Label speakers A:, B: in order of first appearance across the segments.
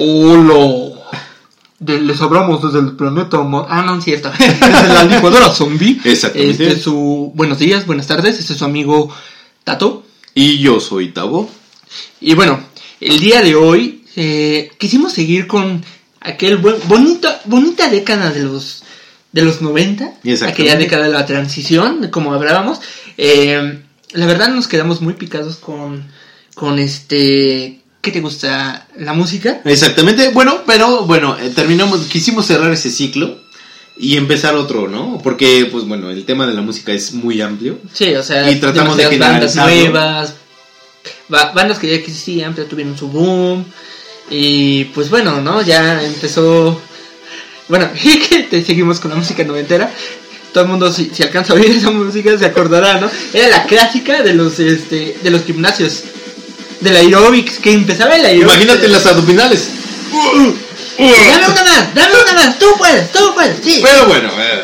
A: Hola. De- les hablamos desde el planeta Ah, no, es cierto. desde la licuadora zombie.
B: Exactamente.
A: Este es su... Buenos días, buenas tardes. Este es su amigo Tato.
B: Y yo soy Tavo.
A: Y bueno, el día de hoy eh, quisimos seguir con aquel buen, bonita, bonita década de los de los 90,
B: Exactamente.
A: aquella década de la transición, como hablábamos. Eh, la verdad nos quedamos muy picados con, con este... ¿Qué te gusta? ¿La música?
B: Exactamente. Bueno, pero bueno, eh, terminamos, quisimos cerrar ese ciclo y empezar otro, ¿no? Porque, pues bueno, el tema de la música es muy amplio.
A: Sí, o sea,
B: Y tratamos de
A: bandas nuevas, ba- bandas que ya existían, pero tuvieron su boom. Y pues bueno, ¿no? Ya empezó. Bueno, te seguimos con la música noventera. Todo el mundo, si, si alcanza a oír esa música, se acordará, ¿no? Era la clásica de los, este, de los gimnasios. Del aerobics, que empezaba el aerobics.
B: Imagínate las abdominales.
A: Dame una más, dame una más, tú puedes, tú puedes, sí.
B: Pero bueno, eh,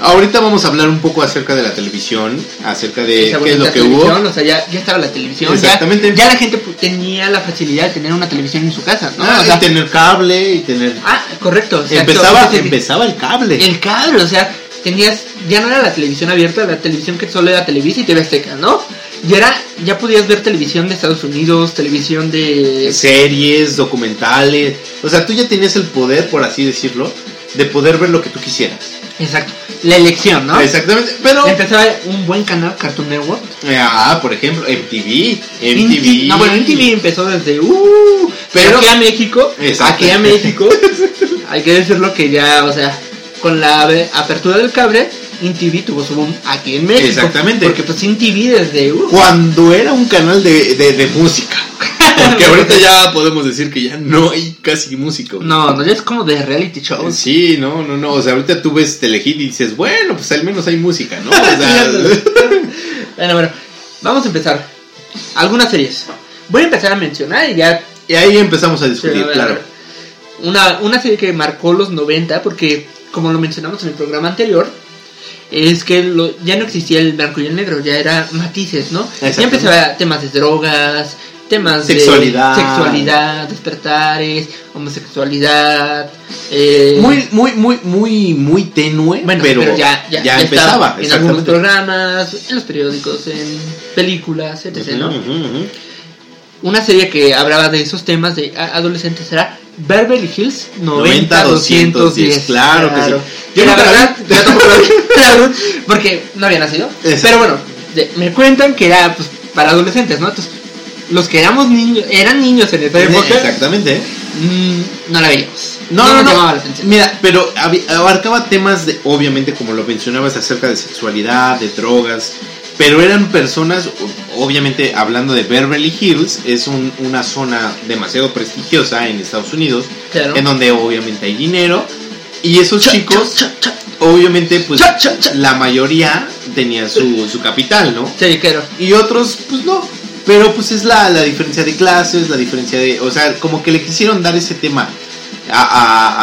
B: ahorita vamos a hablar un poco acerca de la televisión, acerca de
A: Esa
B: qué es lo que hubo.
A: O sea, ya, ya estaba la televisión.
B: Exactamente.
A: Ya, la gente tenía la facilidad de tener una televisión en su casa, ¿no?
B: Ah,
A: O sea,
B: y tener cable y tener...
A: ah, correcto.
B: empezaba, empezaba el cable.
A: El cable, o sea, tenías. Ya no era la televisión abierta, la televisión que solo era Televisa y TV Azteca, ¿no? Ya era. Ya podías ver televisión de Estados Unidos, televisión de.
B: series, documentales. O sea, tú ya tenías el poder, por así decirlo, de poder ver lo que tú quisieras.
A: Exacto. La elección, ¿no?
B: Exactamente. Pero,
A: Empezaba un buen canal, Cartoon Network.
B: ah, por ejemplo, MTV. MTV.
A: No, bueno, MTV empezó desde. Uh, pero aquí a México.
B: Exacto.
A: Aquí a México. hay que decirlo que ya, o sea, con la apertura del cable, MTV tuvo su boom aquí en México.
B: Exactamente.
A: Porque pues MTV desde. Uh,
B: Cuando era un canal de, de, de música. Porque ahorita ya podemos decir que ya no hay casi música.
A: no, no, ya es como de reality shows.
B: Sí, no, no, no. O sea, ahorita tú ves Telehit y dices, bueno, pues al menos hay música, ¿no? O sea,
A: bueno, bueno, vamos a empezar. Algunas series. Voy a empezar a mencionar y ya.
B: y ahí empezamos a discutir,
A: a ver, a
B: claro.
A: Una, una serie que marcó los 90, porque como lo mencionamos en el programa anterior, es que lo- ya no existía el blanco y el negro, ya era matices, ¿no? Ya empezaba temas de drogas, temas
B: Sexualidad.
A: de sexualidad, despertares, homosexualidad. eh,
B: Muy, muy, muy, muy, muy tenue,
A: bueno,
B: pero,
A: pero, ya, ya, ya
B: empezaba.
A: en algunos programas, en los periódicos, en películas, etc. ¿no? Una serie que hablaba de esos temas de adolescentes era Beverly Hills 90 210.
B: claro que sí. Yo
A: la verdad,
B: vi.
A: yo tampoco la vi, la verdad, porque no había nacido.
B: Exacto.
A: Pero bueno, de- me cuentan que era pues, para adolescentes, ¿no? Entonces, los que éramos niños, eran niños en esa época,
B: Exactamente.
A: mm, no la veíamos.
B: No, no, no. Mira, pero abarcaba temas de, obviamente, como lo mencionabas, acerca de sexualidad, de drogas, pero eran personas, obviamente, hablando de Beverly Hills, es un- una zona demasiado prestigiosa en Estados Unidos,
A: Claro.
B: en donde obviamente hay dinero, y esos
A: Cha,
B: chicos,
A: cha, cha, cha.
B: obviamente, pues la mayoría tenía su, su capital, ¿no?
A: Sí, claro.
B: y otros pues no pero pues es la, la diferencia de clases la diferencia de o sea como que le quisieron dar ese tema a,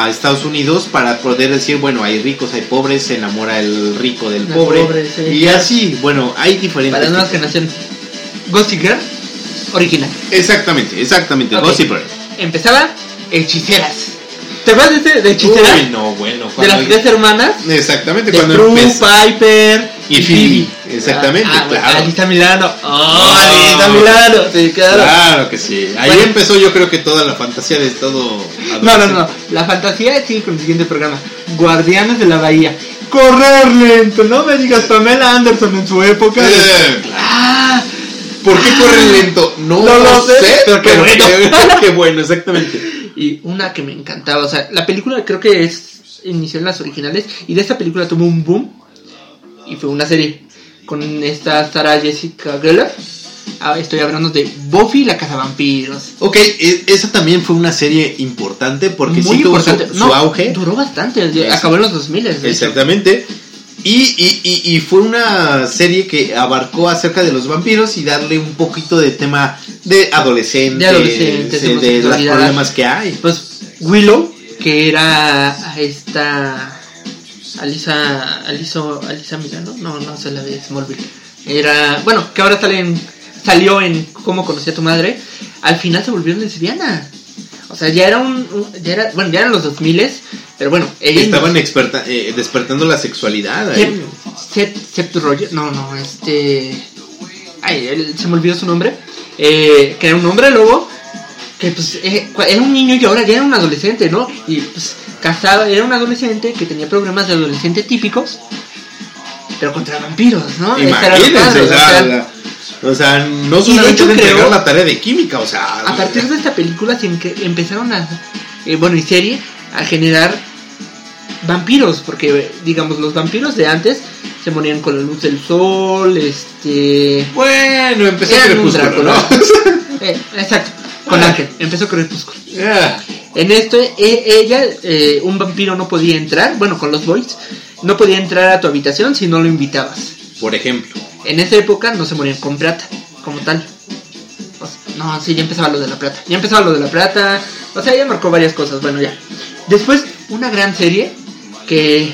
B: a- a Estados Unidos para poder decir bueno hay ricos hay pobres se enamora el rico del
A: El
B: pobre,
A: pobre, sí.
B: y así bueno hay diferentes
A: Para las nuevas generaciones. Gossip Girl, original.
B: exactamente exactamente
A: Ok.
B: Gossip Girl.
A: Empezaba Hechiceras. ¿Te acuerdas de, ese- de Hechiceras?
B: Uy, no bueno
A: de las tres hermanas.
B: exactamente
A: De
B: cuando
A: Prue, Piper
B: Y Phoebe, exactamente,
A: Ah, ah,
B: claro.
A: Alisa Milano. Oh,
B: Ah.
A: Alisa Milano. Sí, claro.
B: claro que sí ahí
A: Bueno.
B: empezó yo creo que toda la fantasía de todo
A: No, no, no. La fantasía sigue con el siguiente programa. Guardianes de la Bahía. Correr lento. No me digas Pamela Anderson en su época. de-
B: Eh,
A: Ah,
B: ¿Por qué corren lento? No,
A: lo sé, pero qué bueno.
B: qué, qué bueno, exactamente.
A: Y una que me encantaba. O sea, la película creo que es inició en las originales. Y de esta película tuvo un boom. Y fue una serie. Con esta Sarah Jessica Gellar. Ah, estoy hablando de Buffy la Cazavampiros.
B: Ok, e- esa también fue una serie importante porque
A: Muy
B: sí su,
A: importante.
B: su
A: No,
B: auge.
A: Duró bastante. Acabó en los 2000. de hecho.
B: Exactamente. Y, y, y, y fue una serie que abarcó acerca de los vampiros y darle un poquito de tema de adolescentes,
A: De adolescentes,
B: de, de los problemas que hay.
A: Pues Willow, que era esta Alisa Alisa Alisa Milano, no, no se la de Smallville. Era, bueno, que ahora sale en- salió en Cómo conocí a tu madre, al final se volvió lesbiana. O sea, ya era un, ya era, bueno, ya eran los 2000 pero bueno, ella
B: Estaban experta, eh, despertando la sexualidad.
A: Seth, Seth, Seth Rogen, no, no, este, ay, él- se me olvidó su nombre, eh, que era un hombre lobo, que pues eh, era un niño y ahora ya era un adolescente, ¿no? Y pues casado, era un adolescente que tenía problemas de adolescente típicos, pero contra vampiros, ¿no?
B: Imagínense,
A: padre,
B: o
A: o
B: sea, la- o sea, no solamente de entregar la tarea de química, o sea,
A: a partir de esta película se empezaron a, eh, bueno, y serie, a generar vampiros, porque digamos los vampiros de antes se morían con la luz del sol, este,
B: bueno, empezó Crepúsculo. ¿no?
A: Eh, exacto, con
B: Ah.
A: Ángel, empezó Crepúsculo.
B: Ah,
A: En esto, e- ella, eh, un vampiro no podía entrar, bueno, con los boys, no podía entrar a tu habitación si no lo invitabas.
B: por ejemplo,
A: En esa época no se morían con plata, como tal. O sea, no, sí, ya empezaba lo de la plata. Ya empezaba lo de la plata. O sea, ya marcó varias cosas. Bueno, ya. Después, una gran serie que,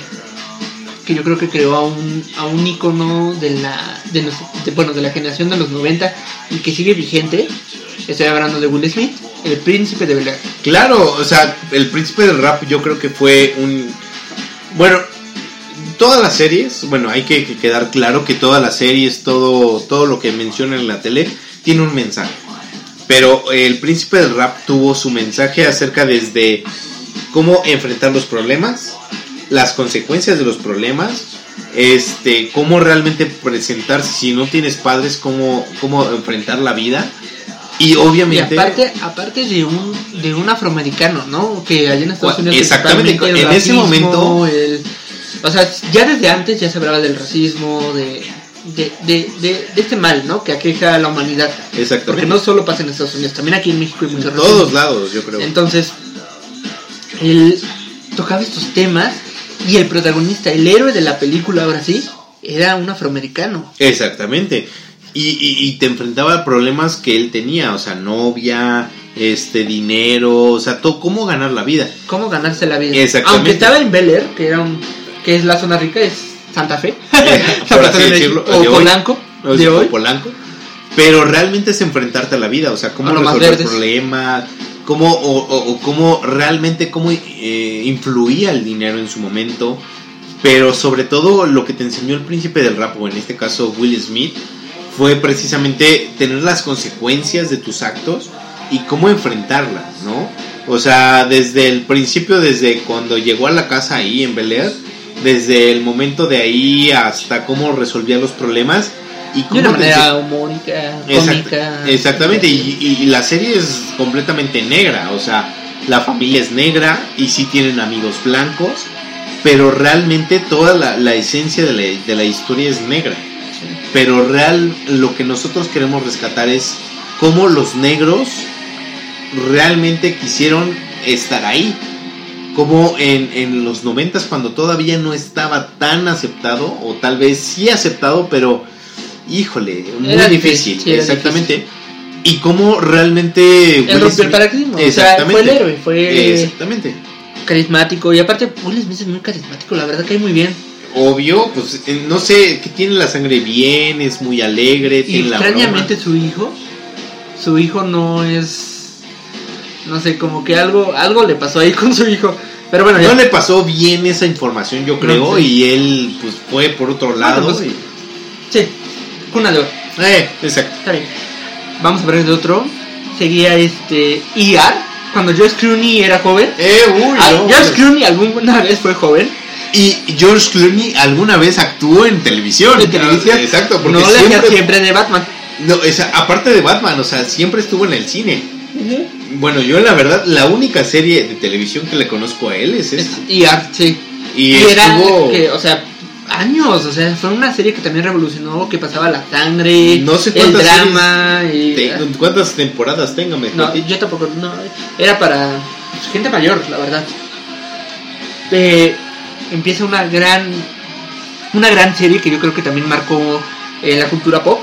A: que yo creo que creó a un, a un icono de la, de, los- de- bueno, de la generación de los 90 y que sigue vigente. Estoy hablando de Will Smith, el príncipe de Bel
B: claro, o sea, el príncipe del rap yo creo que fue un... Bueno, todas las series, bueno, hay que, que quedar claro que todas las series, todo, todo lo que mencionan en la tele, tiene un mensaje. Pero el príncipe del rap tuvo su mensaje acerca desde cómo enfrentar los problemas, las consecuencias de los problemas, este, cómo realmente presentarse si no tienes padres, cómo, cómo enfrentar la vida. Y
A: Y
B: obviamente...
A: aparte, aparte de un, de un afroamericano, ¿no? Que allá en Estados Unidos.
B: exactamente, en ese momento-
A: el- o sea, ya desde antes ya se hablaba del racismo, de, de, de, de- de este mal, ¿no? Que aqueja a la humanidad. Porque
B: Exactamente.
A: no solo pasa en Estados Unidos, también aquí en México hay mucho
B: en todos lados, yo creo.
A: Entonces, él tocaba estos temas y el protagonista, el héroe de la película, ahora sí, era un afroamericano.
B: Exactamente. Y, y, y te enfrentaba a problemas que él tenía, o sea, novia, este, dinero, o sea, todo, cómo ganar la vida.
A: cómo ganarse la vida.
B: Exactamente.
A: Aunque estaba en Bel Air, que era un, que es la zona rica, es Santa Fe,
B: por
A: Santa
B: así
A: Fe de
B: decirlo,
A: México, o
B: de.
A: Polanco, de hoy.
B: Polanco. Pero realmente es enfrentarte a la vida, o sea, cómo resolver problemas, cómo, o, o- o cómo realmente, cómo eh, influía el dinero en su momento. Pero sobre todo lo que te enseñó el príncipe del rap, o en este caso Will Smith, fue precisamente tener las consecuencias de tus actos y cómo enfrentarlas, ¿no? O sea, desde el principio, desde cuando llegó a la casa ahí en Bel Air, desde el momento de ahí hasta cómo resolvía los problemas y
A: De una manera humórica,
B: Exact-
A: cómica.
B: exactamente, y, y- y la serie es completamente negra, o sea, la familia es negra y sí tienen amigos blancos, pero realmente toda la, la esencia de la, de la historia es negra. Pero real, lo que nosotros queremos rescatar es cómo los negros realmente quisieron estar ahí. Como en, en los noventas cuando todavía no estaba tan aceptado, o tal vez sí aceptado, pero híjole, muy
A: Era
B: difícil,
A: difícil, sí, era
B: exactamente. Y cómo realmente Will
A: rompió el paradigma, o sea, fue el héroe, fue
B: Exactamente.
A: carismático. Y aparte, Will Smith es muy carismático, la verdad que hay muy bien.
B: Obvio, pues eh, no sé, que tiene la sangre bien, es muy alegre,
A: Y
B: tiene la
A: extrañamente su hijo, su hijo no es, no sé, como que algo, algo le pasó ahí con su hijo. Pero bueno, ya.
B: No le pasó bien esa información, yo creo,
A: sí.
B: y él pues fue por otro lado.
A: pues,
B: y-
A: Sí, oro.
B: Eh, exacto.
A: Está bien. Vamos a ver de otro. Seguía este ER, cuando George Clooney era joven.
B: Eh, uy,
A: Ah,
B: no,
A: George. Clooney alguna vez fue joven.
B: Y George Clooney alguna vez actuó en televisión.
A: En televisión.
B: Ah, Exacto, porque
A: no le hacía
B: siempre,
A: siempre de Batman.
B: no, o sea, aparte de Batman, o sea, siempre estuvo en el cine. Bueno, yo la verdad, la única serie de televisión que le conozco a él es
A: Es
B: esta.
A: ER, sí.
B: Y,
A: Y era
B: estuvo...
A: que, o sea, años, o sea, fue una serie que también revolucionó, que pasaba la sangre,
B: No sé
A: el drama y
B: te- ¿Cuántas temporadas tenga, mejor
A: no, yo tampoco, no, era para gente mayor, la verdad. Eh, empieza una gran, una gran serie que yo creo que también marcó eh, la cultura pop.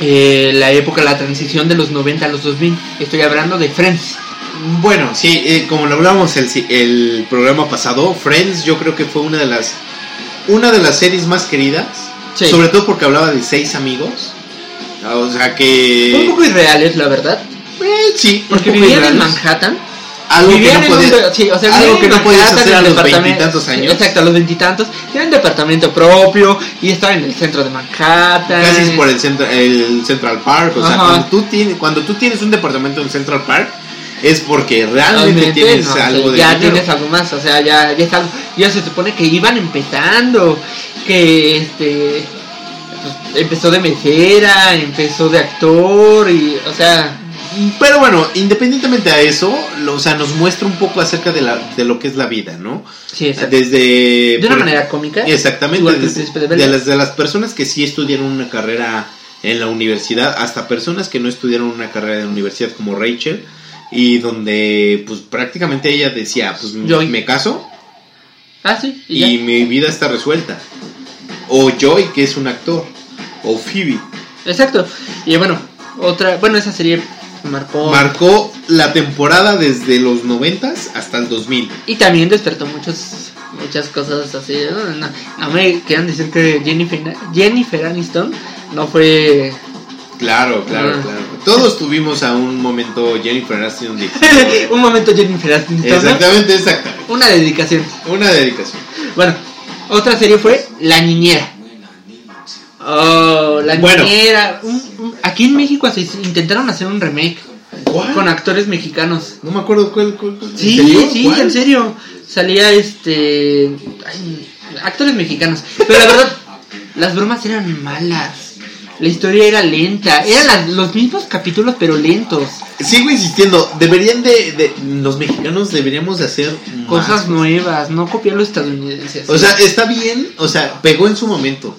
A: Eh, la época, la transición de los 90 a los 2000. Estoy hablando de Friends.
B: Bueno, sí, eh, como lo hablábamos el, el programa pasado, Friends yo creo que fue una de las una de las series más queridas,
A: Sí.
B: sobre todo porque hablaba de seis amigos. Ah, O sea
A: Fue un
B: que
A: poco irreales, la verdad.
B: eh, sí,
A: Porque vivían en. Manhattan.
B: Algo que no podías,
A: sí, o sea,
B: algo que no podías hacer a los veintitantos años.
A: Exacto, a los veintitantos. Tienen departamento propio y estaban en el centro de Manhattan.
B: Casi por el, centro, el Central Park. O sea,
A: Ajá.
B: cuando tú, tienes, cuando tú tienes un departamento en Central Park, es porque realmente tienes
A: no, o sea,
B: algo de
A: ya
B: dinero.
A: tienes algo más, o sea, ya, ya es algo, ya se supone que iban empezando, que este pues, empezó de mesera, empezó de actor y, o sea,
B: Pero bueno, independientemente a eso, lo- o sea, nos muestra un poco acerca de, la, de lo que es la vida, ¿no?
A: sí, exacto.
B: Desde...
A: de una
B: por-
A: manera cómica.
B: Exactamente, desde-
A: de
B: las, de las personas que sí estudiaron una carrera en la universidad, hasta personas que no estudiaron una carrera en la universidad como Rachel, y donde pues prácticamente ella decía, pues
A: Joy.
B: me caso
A: Ah, sí, y,
B: mi vida está resuelta. O Joy, que es un actor, o Phoebe.
A: Exacto. Y bueno, otra, bueno, esa serie marcó
B: Marcó la temporada desde los 90 hasta el 2000.
A: y también despertó muchos muchas cosas así. No, no, no me quieran decir que Jennifer Jennifer Aniston no fue
B: Claro, claro,
A: Ah.
B: claro. Todos tuvimos a un momento Jennifer Aniston de
A: un momento Jennifer Aniston.
B: Exactamente, exactamente.
A: Una dedicación.
B: Una dedicación.
A: Bueno, otra serie fue La Niñera. Oh, La
B: Bueno.
A: Niñera. Un- un- aquí en México se intentaron hacer un remake
B: ¿Cuál?
A: con actores mexicanos.
B: No me acuerdo cuál. cuál, cuál- ¿en
A: Sí, sí,
B: ¿Cuál?
A: en serio. Salía este. ay, actores mexicanos. Pero la verdad, las bromas eran malas. La historia era lenta. Eran las- los mismos capítulos, pero lentos.
B: Sigo insistiendo, deberían de, de- Los mexicanos deberíamos de hacer. más.
A: Cosas nuevas, no copiar los estadounidenses.
B: O sea, está bien, o sea, pegó en su momento.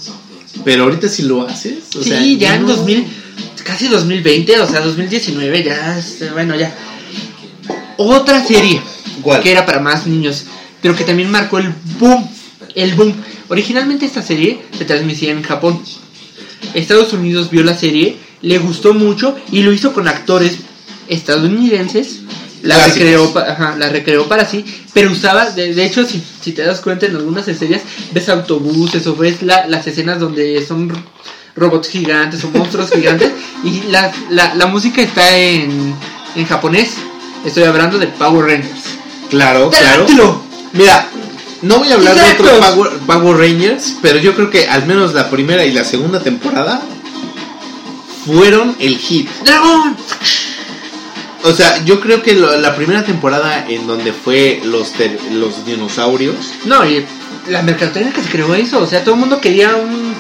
B: Pero ahorita si lo haces. O
A: sí,
B: sea,
A: ya en
B: no-
A: 2000, casi 2020, o sea, 2019, ya, este, bueno, ya. Otra serie
B: ¿Cuál?
A: que era para más niños, pero que también marcó el boom, el boom. Originalmente esta serie se transmitía en Japón. Estados Unidos vio la serie, le gustó mucho y lo hizo con actores estadounidenses. La
B: Clásicos.
A: recreó, ajá, la recreó para sí, pero usaba, de, de hecho, si, si te das cuenta en algunas series, ves autobuses o ves la- las escenas donde son robots gigantes o monstruos gigantes y la, la, la música está en, en japonés. Estoy hablando de Power Rangers.
B: Claro, claro. Mira, no voy a hablar de otros Power, Power Rangers, pero yo creo que al menos la primera y la segunda temporada fueron el hit.
A: ¡Dragón!
B: O sea, yo creo que lo- la primera temporada en donde fue los, ter- los dinosaurios.
A: No, y la mercadotecnia que se creó eso, o sea, todo el mundo quería un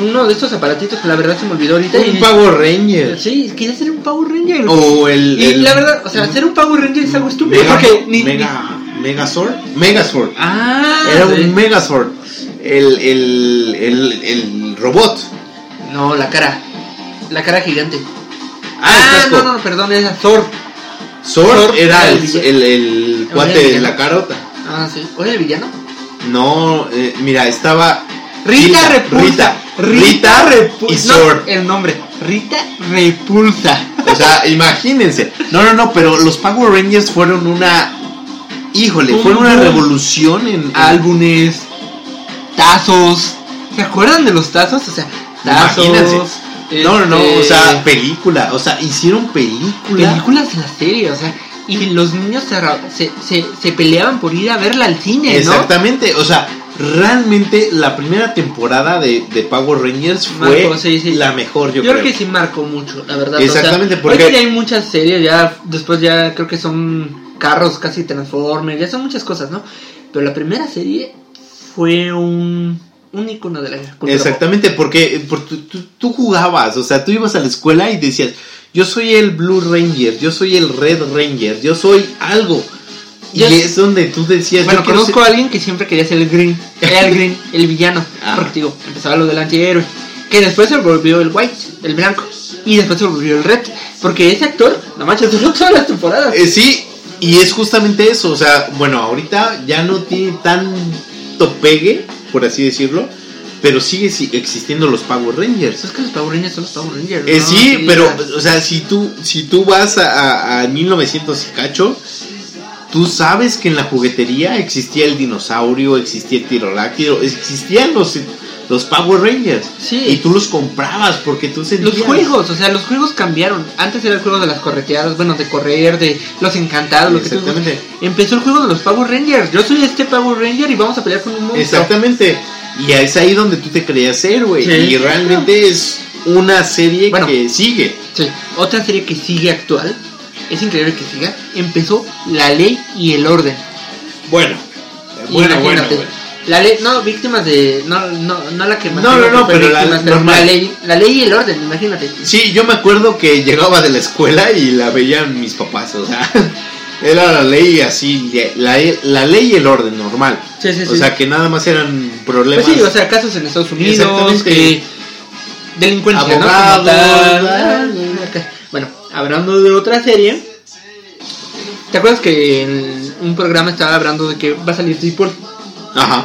A: uno de estos aparatitos que la verdad se me olvidó ahorita.
B: Un
A: y-
B: Power Ranger.
A: Sí, quería ser un Power Ranger.
B: O el.
A: y
B: el
A: la verdad, o sea, ser un Power Ranger es algo estúpido
B: Mega,
A: porque ni,
B: Mega, Megazord. Megazord.
A: Ah,
B: Era
A: sí.
B: un Megazord. El, el, el, el robot.
A: No, la cara. La cara gigante.
B: Ah, casco.
A: no, no, perdón, era Thor.
B: Sword era el,
A: el
B: cuate de la carota.
A: Ah, sí. ¿Oye el villano?
B: No, eh, mira, estaba.
A: Rita Repulsa.
B: Rita, Rita
A: Repulsa.
B: y Sword.
A: el nombre. Rita Repulsa.
B: O sea, imagínense. No, no, no, pero los Power Rangers fueron una. Híjole, fueron una revolución en. en-
A: Álbumes. Tazos. ¿Se acuerdan de los tazos? O sea, tazos.
B: Imagínense. No, no, no, o
A: este,
B: sea, película. O sea, hicieron película.
A: películas de la serie, o sea, y los niños se, se, se, peleaban por ir a verla al cine, ¿no?
B: Exactamente, o sea, realmente la primera temporada de, de Power Rangers fue
A: Marcó, sí, sí.
B: la mejor, yo,
A: Yo, creo.
B: creo.
A: que sí marcó mucho, la verdad.
B: Exactamente,
A: o sea,
B: porque-
A: Hoy que ya hay muchas series, ya después ya creo que son carros casi Transformers, ya son muchas cosas, ¿no? Pero la primera serie fue un, un icono de la cultura
B: Exactamente, porque, porque tú, tú- jugabas, o sea, tú ibas a la escuela y decías, yo soy el Blue Ranger, yo soy el Red Ranger, yo soy algo. Y
A: Yo-
B: es donde tú decías,
A: Bueno,
B: yo
A: conozco
B: ser-
A: a alguien que siempre quería ser el Green. El Green, el villano.
B: Ah.
A: Porque digo, empezaba lo del antihéroe. Que después se volvió el White, el blanco. Y después se volvió el Red. Porque ese actor, no manches, duró todas las temporadas.
B: Eh, sí, y es justamente eso, o sea, bueno, ahorita ya no tiene tanto pegue, por así decirlo, pero sigue si- existiendo los Power Rangers.
A: Es que los Power Rangers son los Power Rangers.
B: Eh,
A: ¿no?
B: sí, pero, o sea, si tú, si tú vas a, a, a 1900 y cacho, tú sabes que en la juguetería existía el dinosaurio, existía el tiroláctilo, existían los, los Power Rangers.
A: Sí.
B: Y tú los comprabas porque tú sentías...
A: Los juegos, o sea, los juegos cambiaron. Antes era el juego de las correteadas, bueno, de correr, de los encantados, lo que tú
B: Exactamente.
A: Empezó el juego de los Power Rangers. Yo soy este Power Ranger y vamos a pelear con un monstruo.
B: Exactamente. Y es ahí donde tú te creías ser, güey.
A: Sí.
B: Y realmente es una serie
A: Bueno.
B: que sigue.
A: Sí. Otra serie que sigue actual, es increíble que siga, empezó La Ley y el Orden.
B: Bueno. Bueno, bueno, bueno.
A: La ley, no, víctimas de. No, no, no la que
B: No, no, no,
A: fue
B: pero la-
A: víctimas, pero la ley, la ley y el orden, imagínate.
B: Sí, yo me acuerdo que llegaba de la escuela y la veían mis papás, o sea, era la ley así, la, la ley y el orden normal.
A: Sí, sí,
B: O
A: sí.
B: sea, que nada más eran problemas.
A: Pues sí, o sea, casos en Estados Unidos, que delincuencia, ¿no?
B: Abogados,
A: tal.
B: ah,
A: Acá. Bueno, hablando de otra serie, ¿te acuerdas que en un programa estaba hablando de que va a salir Deadpool
B: Ajá.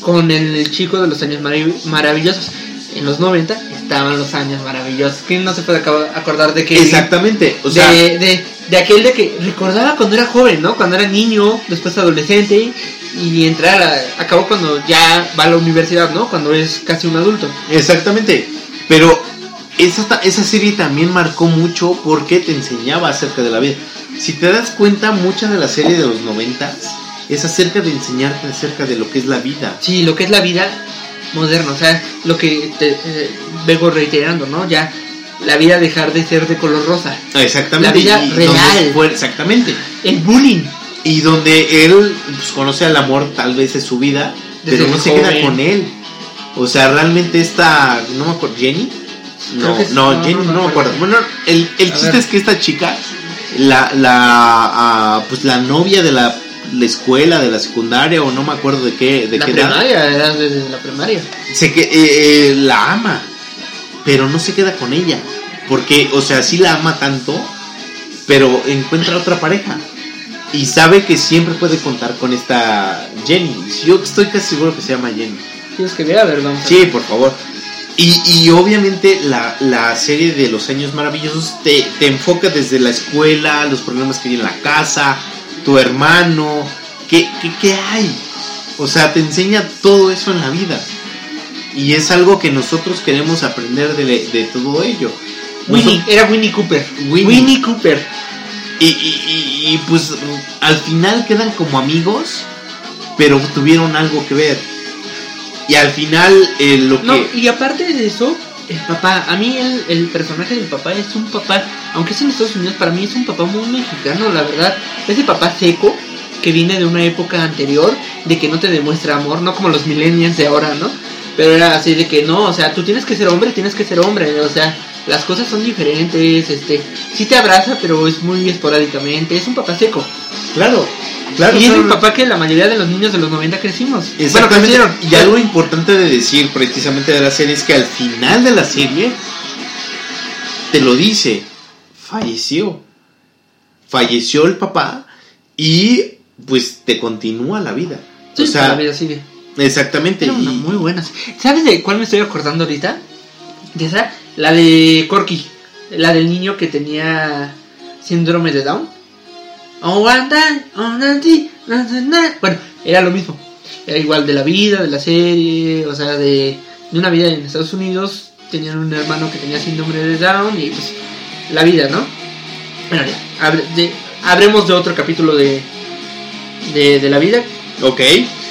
A: con el chico de los años marav- maravillosos? En los 90 estaban los años maravillosos. ¿Quién no se puede acordar de que
B: Exactamente, o sea,
A: de, de, de aquel de que recordaba cuando era joven, ¿no? Cuando era niño, después adolescente y entrar a, acabó cuando ya va a la universidad, ¿no? Cuando es casi un adulto.
B: exactamente. Pero esa, esa serie también marcó mucho porque te enseñaba acerca de la vida. Si te das cuenta, mucha de la serie de los noventas es acerca de enseñarte acerca de lo que es la vida.
A: Sí, lo que es la vida moderna, o sea, lo que te eh, vengo reiterando, ¿no? Ya la vida dejar de ser de color rosa.
B: Exactamente.
A: La vida
B: y
A: real.
B: fue- exactamente.
A: El bullying.
B: Y donde él pues, conoce al amor, tal vez es su vida,
A: Desde
B: pero no se queda con él. O sea, realmente esta, no me acuerdo, Jenny. No,
A: es-
B: no,
A: no,
B: Jenny,
A: no
B: no,
A: me
B: me acuerdo. Bueno, el, el chiste
A: ver.
B: es que esta chica, la, la, ah, pues la novia de la, la escuela, de la secundaria, o no me acuerdo de qué, de
A: La
B: qué edad,
A: primaria, era desde la primaria.
B: se que, eh, eh, la ama, pero no se queda con ella. Porque, o sea, sí la ama tanto, pero encuentra otra pareja. Y sabe que siempre puede contar con esta Jenny. Yo estoy casi seguro que se llama Jenny.
A: Tienes que ver, a ver, vamos a
B: Sí, por favor. Y, y obviamente la, la serie de los años maravillosos te, te enfoca desde la escuela, los problemas que hay en la casa, tu hermano, ¿qué, qué, qué hay? O sea, te enseña todo eso en la vida. Y es algo que nosotros queremos aprender de, de todo ello.
A: Winnie, era Winnie Cooper.
B: Winnie.
A: Winnie Cooper.
B: y, y- y- y, pues al final quedan como amigos, pero tuvieron algo que ver. Y al final eh, lo que...
A: No, y aparte de eso, el papá, a mí el, el personaje del papá es un papá, aunque es en Estados Unidos, para mí es un papá muy mexicano, la verdad. Ese papá seco que viene de una época anterior, de que no te demuestra amor, no como los millennials de ahora, ¿no? Pero era así de que no, o sea, tú tienes que ser hombre, tienes que ser hombre, o sea, las cosas son diferentes, este, sí te abraza, pero es muy esporádicamente, es un papá seco.
B: Claro, claro.
A: y es
B: claro.
A: el papá que la mayoría de los niños de los 90 crecimos. Bueno, crecieron.
B: y algo importante de decir precisamente de la serie es que al final de la serie te lo dice, falleció. Falleció el papá y pues te continúa la vida.
A: Sí,
B: o sea,
A: la vida sigue.
B: exactamente.
A: Era una
B: y-
A: muy buenas. ¿Sabes de cuál me estoy acordando ahorita? De esa, la de Corky, la del niño que tenía síndrome de Down. Oh, oh. Bueno, era lo mismo. Era igual de la vida, de la serie, o sea, de, de una vida en Estados Unidos. Tenían un hermano que tenía síndrome de Down y pues la vida, ¿no? Bueno, ya, de- habremos de otro capítulo de, de, de la vida.
B: Ok.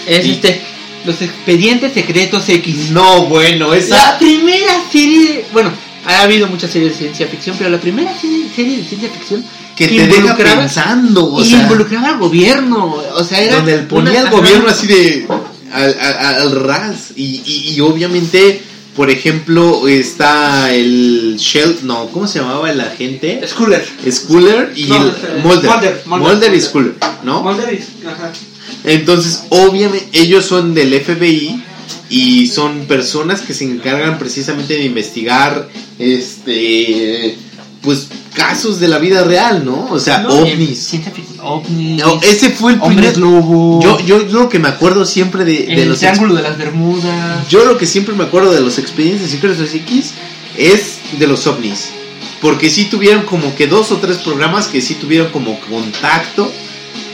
A: Es
B: Y-
A: este, los expedientes secretos X.
B: No, bueno,
A: La
B: esa...
A: primera serie, bueno, ha habido muchas series de ciencia ficción, pero la primera serie, serie de ciencia ficción
B: Que te deja pensando, o
A: y
B: sea...
A: involucraba al gobierno, o sea, era
B: donde ponía
A: una-
B: al gobierno así de al, al- al ras y, y- y obviamente por ejemplo está el Shell no cómo se llamaba el agente
A: Schooler.
B: Schooler y
A: No,
B: el
A: eh,
B: Mulder
A: Mulder, Mulder,
B: Mulder y. Schooler no
A: Mulder y- ajá.
B: Entonces obviamente ellos son del FBI y son personas que se encargan precisamente de investigar este pues casos de la vida real no o sea
A: No,
B: ovnis
A: ovnis.
B: No, ese fue el primer
A: lobo.
B: yo, yo lo que me acuerdo siempre de, de
A: el
B: los
A: triángulo de las Bermudas.
B: Yo lo que siempre me acuerdo de los expedientes secretos X es de los ovnis. Porque sí tuvieron como que dos o tres programas que sí tuvieron como contacto.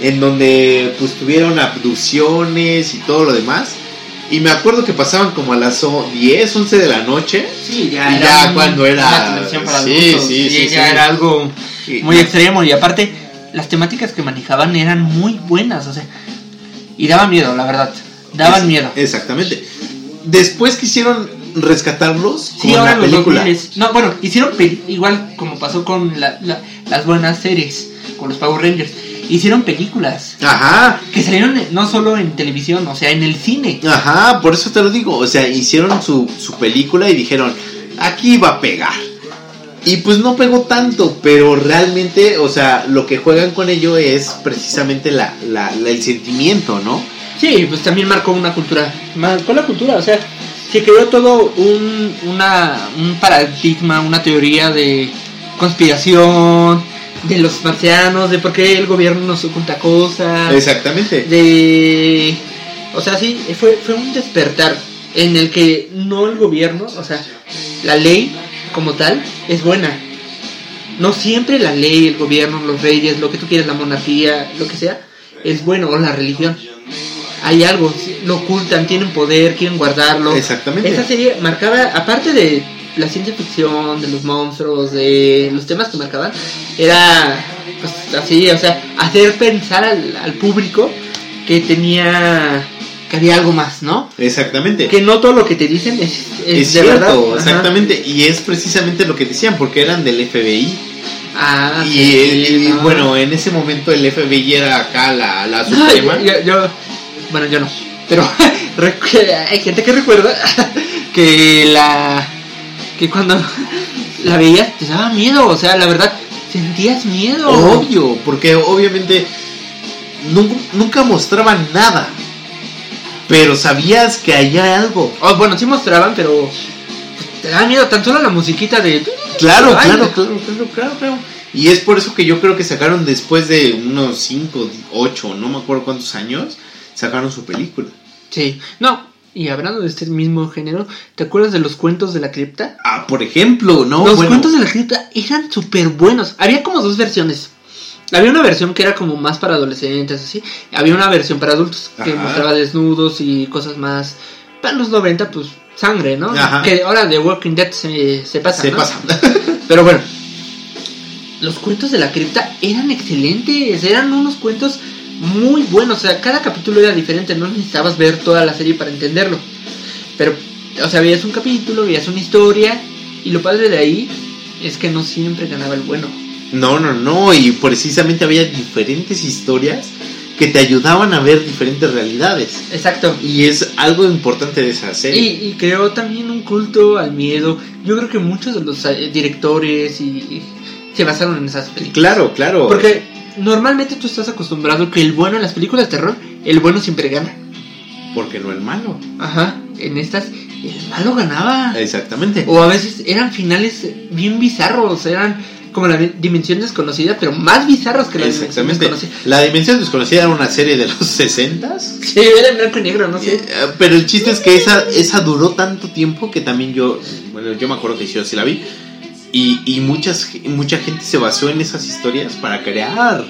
B: En donde pues tuvieron abducciones y todo lo demás. Y me acuerdo que pasaban como a las o- 10, 11 de la noche.
A: Sí,
B: Y ya cuando era-
A: para
B: sí,
A: adultos,
B: sí, sí,
A: ya
B: sí.
A: era algo muy extremo y aparte las temáticas que manejaban eran muy buenas, o sea, y daban miedo, la verdad, daban
B: Es-
A: miedo.
B: Exactamente. Después quisieron rescatarlos
A: Sí,
B: con
A: ahora
B: la
A: los
B: película.
A: 2000s. No, bueno, hicieron igual como pasó con la- la- las buenas series, con los Power Rangers. Hicieron películas
B: Ajá,
A: que salieron no solo en televisión, o sea, en el cine.
B: ajá, por eso te lo digo. O sea, hicieron su, su película y dijeron, aquí va a pegar. Y pues no pegó tanto, pero realmente, o sea, lo que juegan con ello es precisamente la, la- la- el sentimiento, ¿no?
A: Sí, pues también marcó una cultura. Marcó la cultura, o sea, se creó todo un, una, un paradigma, una teoría de conspiración, de los marcianos, de por qué el gobierno nos oculta cosas,
B: Exactamente.
A: de... O sea, sí, fue, fue un despertar en el que no el gobierno, o sea, la ley como tal es buena. No siempre la ley, el gobierno, los reyes, lo que tú quieras, la monarquía, lo que sea, es bueno, o la religión. Hay algo, lo ocultan, tienen poder, quieren guardarlo.
B: Exactamente.
A: Esta serie marcaba, aparte de la ciencia ficción, de los monstruos, de los temas que marcaban, era pues así, o sea, hacer pensar al, al público que tenía, que había algo más, ¿no?
B: Exactamente.
A: Que no todo lo que te dicen es, es,
B: Es
A: de
B: cierto,
A: verdad. Ajá.
B: exactamente. Y es precisamente lo que decían, porque eran del FBI.
A: Ah,
B: y,
A: sí,
B: y,
A: no.
B: bueno, en ese momento el FBI era acá la, la suprema.
A: yo, yo- bueno, yo no. Pero hay gente que recuerda que la que cuando la veías te daba miedo, o sea, la verdad sentías miedo.
B: Obvio, porque obviamente nunca, nunca mostraban nada. Pero sabías que había algo.
A: Oh, bueno, sí mostraban, pero pues, te daba miedo tan solo la musiquita de
B: Claro,
A: Ay,
B: claro, claro, claro, claro, claro. Y es por eso que yo creo que sacaron después de unos 5, 8, no me acuerdo cuántos años, sacaron su película.
A: Sí. No, y hablando de este mismo género, ¿te acuerdas de los cuentos de la cripta?
B: Ah, por ejemplo, ¿no?
A: Los
B: Bueno,
A: cuentos de la cripta eran súper buenos. Había como dos versiones. Había una versión que era como más para adolescentes, así. Había una versión para adultos que
B: Ajá.
A: mostraba desnudos y cosas más. Para los 90, pues sangre, ¿no?
B: Ajá.
A: Que ahora de Walking Dead se, se pasa.
B: se
A: ¿no?
B: pasa.
A: Pero bueno, los cuentos de la cripta eran excelentes. Eran unos cuentos muy buenos. O sea, cada capítulo era diferente. No necesitabas ver toda la serie para entenderlo. Pero, o sea, veías un capítulo, veías una historia. Y lo padre de ahí es que no siempre ganaba el bueno.
B: No, no, no, y precisamente había diferentes historias que te ayudaban a ver diferentes realidades.
A: Exacto.
B: Y es algo importante de esa serie.
A: y creó también un culto al miedo. Yo creo que muchos de los eh, directores y, y se basaron en esas películas.
B: Claro, claro.
A: Porque normalmente tú estás acostumbrado que el bueno en las películas de terror, el bueno siempre gana.
B: Porque no el malo.
A: Ajá. En estas, el malo ganaba.
B: Exactamente.
A: O a veces eran finales bien bizarros. Eran como la dimensión desconocida, pero más bizarros que la dimensión
B: Exactamente.
A: desconocida.
B: La Dimensión Desconocida era una serie de los 60s.
A: Sí, era en blanco y negro, no sé.
B: Eh, Pero el chiste es que esa, esa duró tanto tiempo que también yo, bueno, yo me acuerdo que yo sí la vi. Y, y muchas, mucha gente se basó en esas historias para crear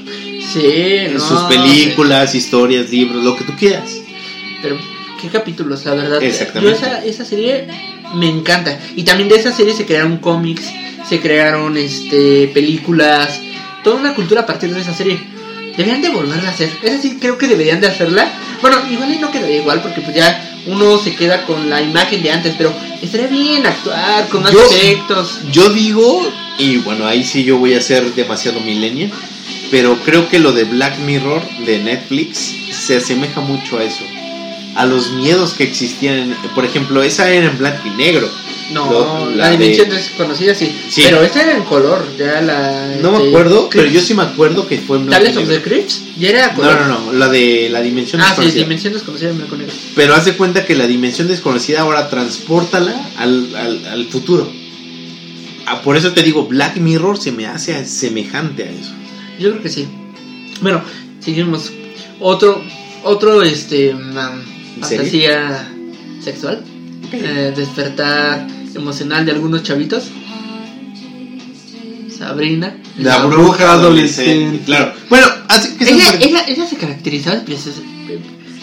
A: Sí, no,
B: sus películas, historias, libros, lo que tú quieras.
A: Pero qué capítulos, la verdad.
B: Exactamente.
A: Yo esa, esa serie me encanta. Y también de esa serie se crearon cómics, se crearon este películas, toda una cultura a partir de esa serie. Deberían de volverla a hacer. Esa sí creo que deberían de hacerla. Bueno, igual y no quedaría igual porque pues ya uno se queda con la imagen de antes, pero estaría bien actuar con más
B: Yo-
A: efectos.
B: Yo digo, y bueno, ahí sí yo voy a ser demasiado millennial, pero creo que lo de Black Mirror de Netflix se asemeja mucho a eso. A los miedos que existían. por ejemplo, esa era en blanco y negro.
A: No, la,
B: la de-
A: dimensión desconocida sí.
B: Sí.
A: Pero esta era en color, ya la...
B: No me acuerdo, pero
A: Crips.
B: yo sí me acuerdo que fue en blanco
A: of the ya era
B: No,
A: color.
B: no, no, la de la dimensión
A: Ah, sí,
B: desconocida.
A: dimensión desconocida en blanco negro.
B: Pero haz de cuenta que la dimensión desconocida ahora transportala al, al, al futuro. Ah, por eso te digo, Black Mirror se me hace semejante a eso.
A: Yo creo que sí. Bueno, seguimos. Otro, otro, este, um, fantasía sexual. Eh, despertar emocional de algunos chavitos. Sabrina.
B: La, bruja adolescente. Claro. Bueno, así que
A: Ella, ella, ella se caracterizaba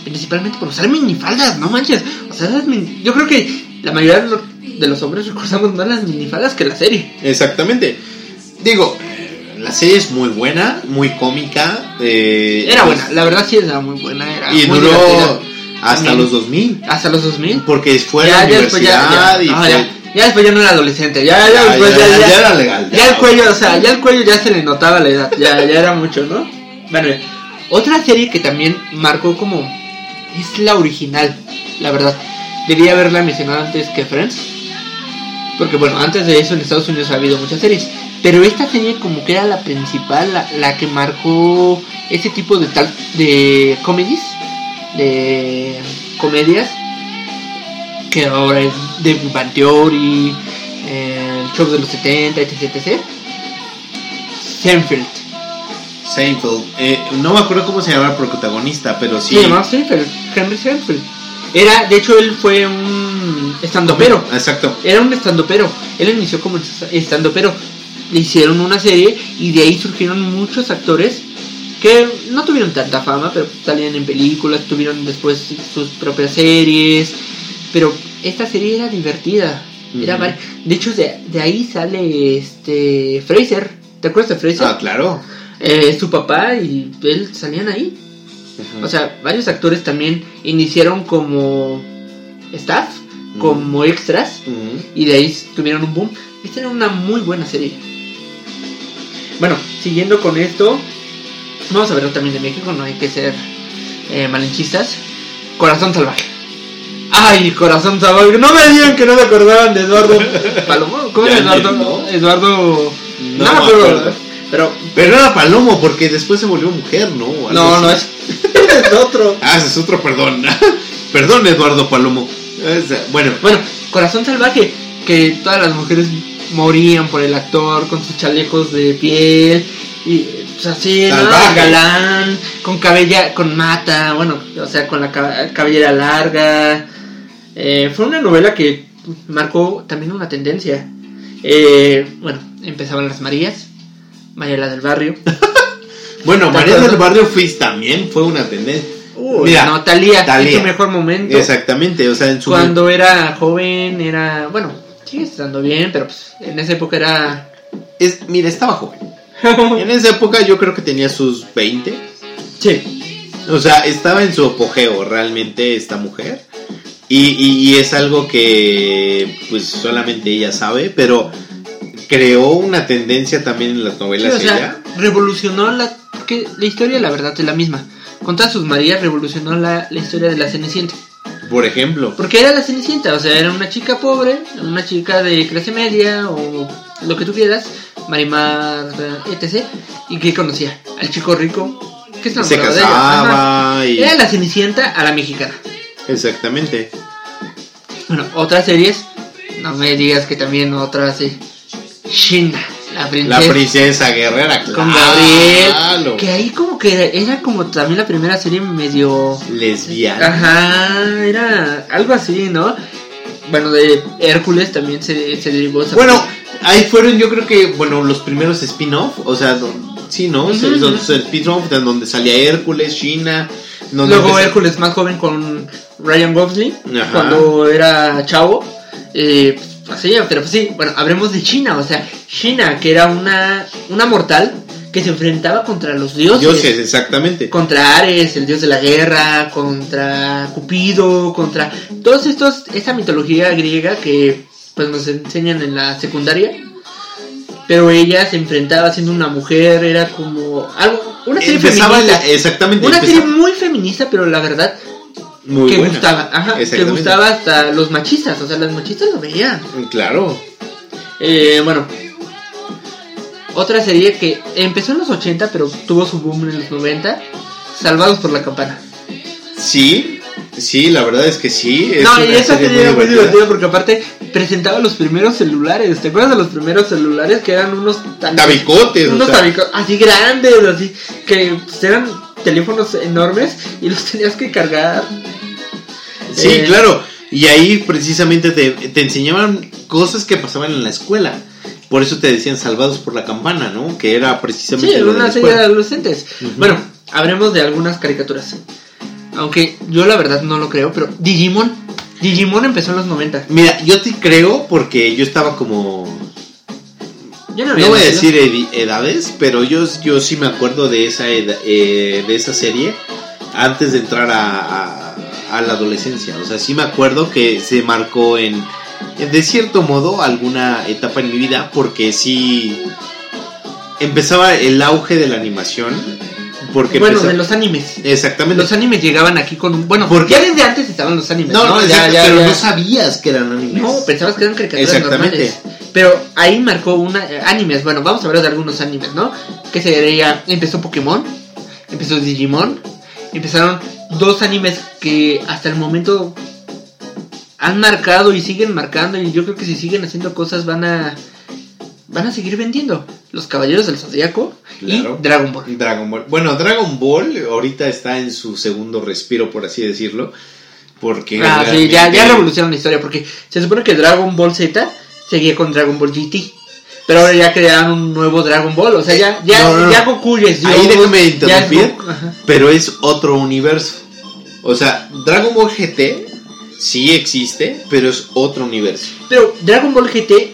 A: principalmente por usar minifaldas, no manches. O sea, esas min- yo creo que la mayoría de los- de los hombres recordamos más las minifaldas que la serie.
B: Exactamente. Digo, la serie es muy buena, muy cómica. eh,
A: Era buena, la verdad sí era muy buena. Era
B: Y
A: muy
B: duró
A: divertida.
B: hasta
A: También.
B: los 2000.
A: Hasta los 2000.
B: Porque fue a la
A: ya,
B: universidad
A: ya,
B: y
A: no,
B: fue-
A: ya, después ya no era adolescente, ya, ya,
B: Ya,
A: después
B: ya,
A: ya,
B: ya,
A: ya-
B: ya era legal,
A: Ya
B: ya.
A: el cuello, o sea, ya el cuello ya se le notaba la edad, ya, ya era mucho, ¿no? Bueno, otra serie que también marcó como es la original, la verdad. Debía haberla mencionado antes que Friends. Porque bueno, antes de eso en Estados Unidos ha habido muchas series. Pero esta serie como que era la principal, la, la que marcó ese tipo de tal de comedies, de comedias, que ahora es de Bang Theory, eh, el show de los 70, etc. etc. Seinfeld.
B: Seinfeld. Eh, no me acuerdo cómo se llamaba el protagonista, pero sí.
A: Se llamaba Seinfeld, Henry Seinfeld. Era, de hecho, él fue un estandopero.
B: Exacto.
A: Era un estandopero. Él inició como estandopero. Le hicieron una serie y de ahí surgieron muchos actores que no tuvieron tanta fama, pero salían en películas, tuvieron después sus propias series. Pero esta serie era divertida. Era
B: Ujú.
A: vari- de hecho, de, de ahí sale este Fraser. ¿Te acuerdas de Fraser?
B: Ah, claro.
A: Eh, su papá y él salían ahí. O sea, varios actores también iniciaron como staff, como extras, y de ahí tuvieron un boom. Esta era una muy buena serie. Bueno, siguiendo con esto, vamos a ver también de México, no hay que ser eh, malinchistas. Corazón salvaje. Ay, corazón salvaje. No me digan que no se acordaban de Eduardo Palomo. ¿Cómo es
B: Ya,
A: Eduardo?
B: ¿no?
A: Eduardo.
B: No
A: No,
B: me
A: pero, pero.
B: Pero era Palomo, porque después se volvió mujer, ¿no? Algo
A: No,
B: así.
A: no es. es otro.
B: Ah, ese es otro, perdón. perdón, Eduardo Palomo. Es- Bueno,
A: Bueno, Corazón Salvaje, que todas las mujeres morían por el actor con sus chalecos de piel y pues así, galán, con cabella, con mata, bueno, o sea, con la ca- cabellera larga. Eh, fue una novela que marcó también una tendencia. Eh, bueno, empezaban las Marías, María la del Barrio.
B: bueno,
A: ¿Te
B: María
A: acuerdas?
B: del Barrio Fizz también fue una tendencia.
A: Uy,
B: Mira,
A: no, Talía, en su mejor momento.
B: Exactamente, o sea, en su
A: Cuando era joven, era. Bueno, sigue estando bien, pero pues, en esa época era.
B: es, mira, estaba joven. En esa época yo creo que tenía sus 20.
A: sí,
B: O sea, estaba en su apogeo realmente esta mujer. Y, y- y es algo que pues solamente ella sabe, pero creó una tendencia también en las
A: Sí,
B: novelas
A: o sea,
B: ella.
A: revolucionó la. Que la historia, la verdad, es la misma. Con todas sus Marías, revolucionó la, la historia de la Cenicienta.
B: Por ejemplo.
A: Porque era la Cenicienta, o sea, era una chica pobre, una chica de clase media o lo que tú quieras, Marimar, etc. Y que conocía al chico rico que se
B: Se
A: enamoraba de ella.
B: Casaba y...
A: Era la Cenicienta a la mexicana.
B: Exactamente.
A: Bueno, otras series, no me digas que también otra así. Shina, la princesa.
B: La princesa guerrera,
A: con
B: claro.
A: Gabriel. Que ahí como que era, era como también la primera serie medio...
B: Lesbiana.
A: Ajá, era algo así, ¿no? Bueno, de Hércules también se, se derivó esa
B: Bueno, ahí fueron yo creo que, bueno, los primeros spin-off, o sea, sí, ¿no?
A: Ujú.
B: los spin-off de donde salía Hércules, China.
A: Luego Hércules más joven con Ryan Gosling,
B: Ajá.
A: cuando era chavo. Eh, pues, así, pero pues sí, bueno, hablemos de China, o sea, China, que era una, una mortal que se enfrentaba contra los dioses.
B: Dioses, exactamente.
A: Contra Ares, el dios de la guerra, contra Cupido, contra todos estos, esta mitología griega que pues nos enseñan en la secundaria. Pero ella se enfrentaba siendo una mujer, era como algo, una serie
B: Empezaba
A: feminista.
B: la- exactamente.
A: Una
B: empezaba-
A: serie muy feminista, pero la verdad
B: muy
A: que
B: buena.
A: gustaba, ajá, que gustaba hasta los machistas, o sea, las machistas lo veían.
B: Claro.
A: Eh, bueno, otra serie que empezó en los 80, pero tuvo su boom en los 90, Salvados por la Campana.
B: Sí, sí, la verdad es que sí. es
A: no, y esa
B: serie
A: era muy
B: divertida.
A: porque aparte presentaba los primeros celulares. ¿Te acuerdas de los primeros celulares que eran unos tan-
B: Tabicotes, o
A: unos
B: sea.
A: tabico- así grandes, así que pues, eran teléfonos enormes y los tenías que cargar.
B: Sí,
A: Eh,
B: claro. Y ahí precisamente te, te enseñaban cosas que pasaban en la escuela. Por eso te decían salvados por la campana, ¿no? Que era
A: Sí,
B: precisamente la
A: una serie de adolescentes. Bueno, hablemos de algunas caricaturas. Aunque yo la verdad no lo creo, pero Digimon. Digimon empezó en los 90.
B: Mira, yo te creo porque yo estaba como
A: Yo no,
B: No voy a decir edades, pero yo, yo sí me acuerdo de esa, eh, de esa serie antes de entrar a, a- a la adolescencia. O sea, sí me acuerdo que se marcó en, de cierto modo, alguna etapa en mi vida, porque sí empezaba el auge de la animación. Porque
A: Bueno,
B: empezó-
A: de los animes.
B: Exactamente.
A: Los animes llegaban aquí con un... Bueno,
B: ¿Por
A: ya desde antes estaban los animes.
B: no,
A: No, ya, ya,
B: pero
A: ya.
B: no sabías que eran animes.
A: No, pensabas que eran caricaturas
B: Exactamente.
A: normales. Pero ahí marcó una eh, animes. Bueno, vamos a hablar de algunos animes, ¿no? Que sería empezó Pokémon, empezó Digimon, empezaron dos animes que hasta el momento han marcado y siguen marcando y yo creo que si siguen haciendo cosas van a van a seguir vendiendo. Los Caballeros del Zodiaco
B: Claro.
A: y Dragon Ball.
B: Dragon Ball. Bueno, Dragon Ball ahorita está en su segundo respiro, por así decirlo. Porque.
A: Ah, sí, ya, ya revolucionaron la historia porque se supone que Dragon Ball Z seguía con Dragon Ball GT. Pero ahora ya crearon un nuevo Dragon Ball, o sea, ya, ya,
B: No, no,
A: ya Goku ya es Dios,
B: Ahí déjame
A: es
B: interrumpir.
A: Goku, ajá.
B: Pero es otro universo. O sea, Dragon Ball GT sí existe, pero es otro universo.
A: Pero Dragon Ball GT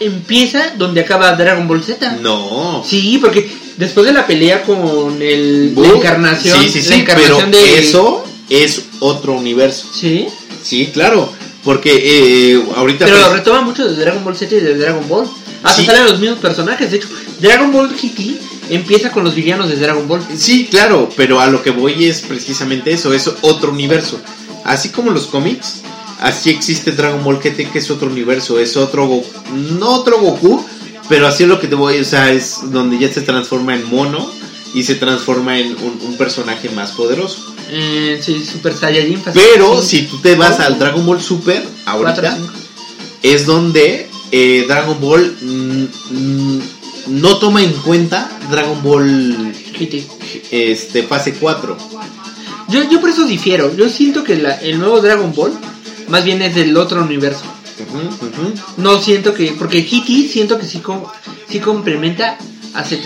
A: empieza donde acaba Dragon Ball Z.
B: No.
A: Sí, porque después de la pelea con el, la encarnación,
B: Sí, sí, sí.
A: la encarnación
B: pero
A: de
B: eso es otro universo.
A: Sí,
B: Sí, claro. Porque eh, ahorita.
A: pero
B: pues-
A: lo retoma mucho de Dragon Ball Z y de Dragon Ball. Hasta
B: Sí.
A: salen los mismos personajes. De hecho, Dragon Ball GT empieza con los villanos de Dragon Ball.
B: Sí, claro, pero a lo que voy es precisamente eso, es otro universo. Así como los cómics, así existe Dragon Ball GT, que es otro universo, es otro Goku, no otro Goku, pero así es lo que te voy, o sea, es donde ya se transforma en mono y se transforma en un, un personaje más poderoso.
A: Eh, sí, Super Saiyajin.
B: Pero si tú te vas
A: Oh.
B: al Dragon Ball Super, ahorita, es donde eh, Dragon Ball mm, mm, no toma en cuenta Dragon Ball este, fase 4.
A: Yo, yo por eso difiero. Yo siento que la- el nuevo Dragon Ball más bien es del otro universo. No siento que. Porque GT siento que sí, com- sí complementa a Z.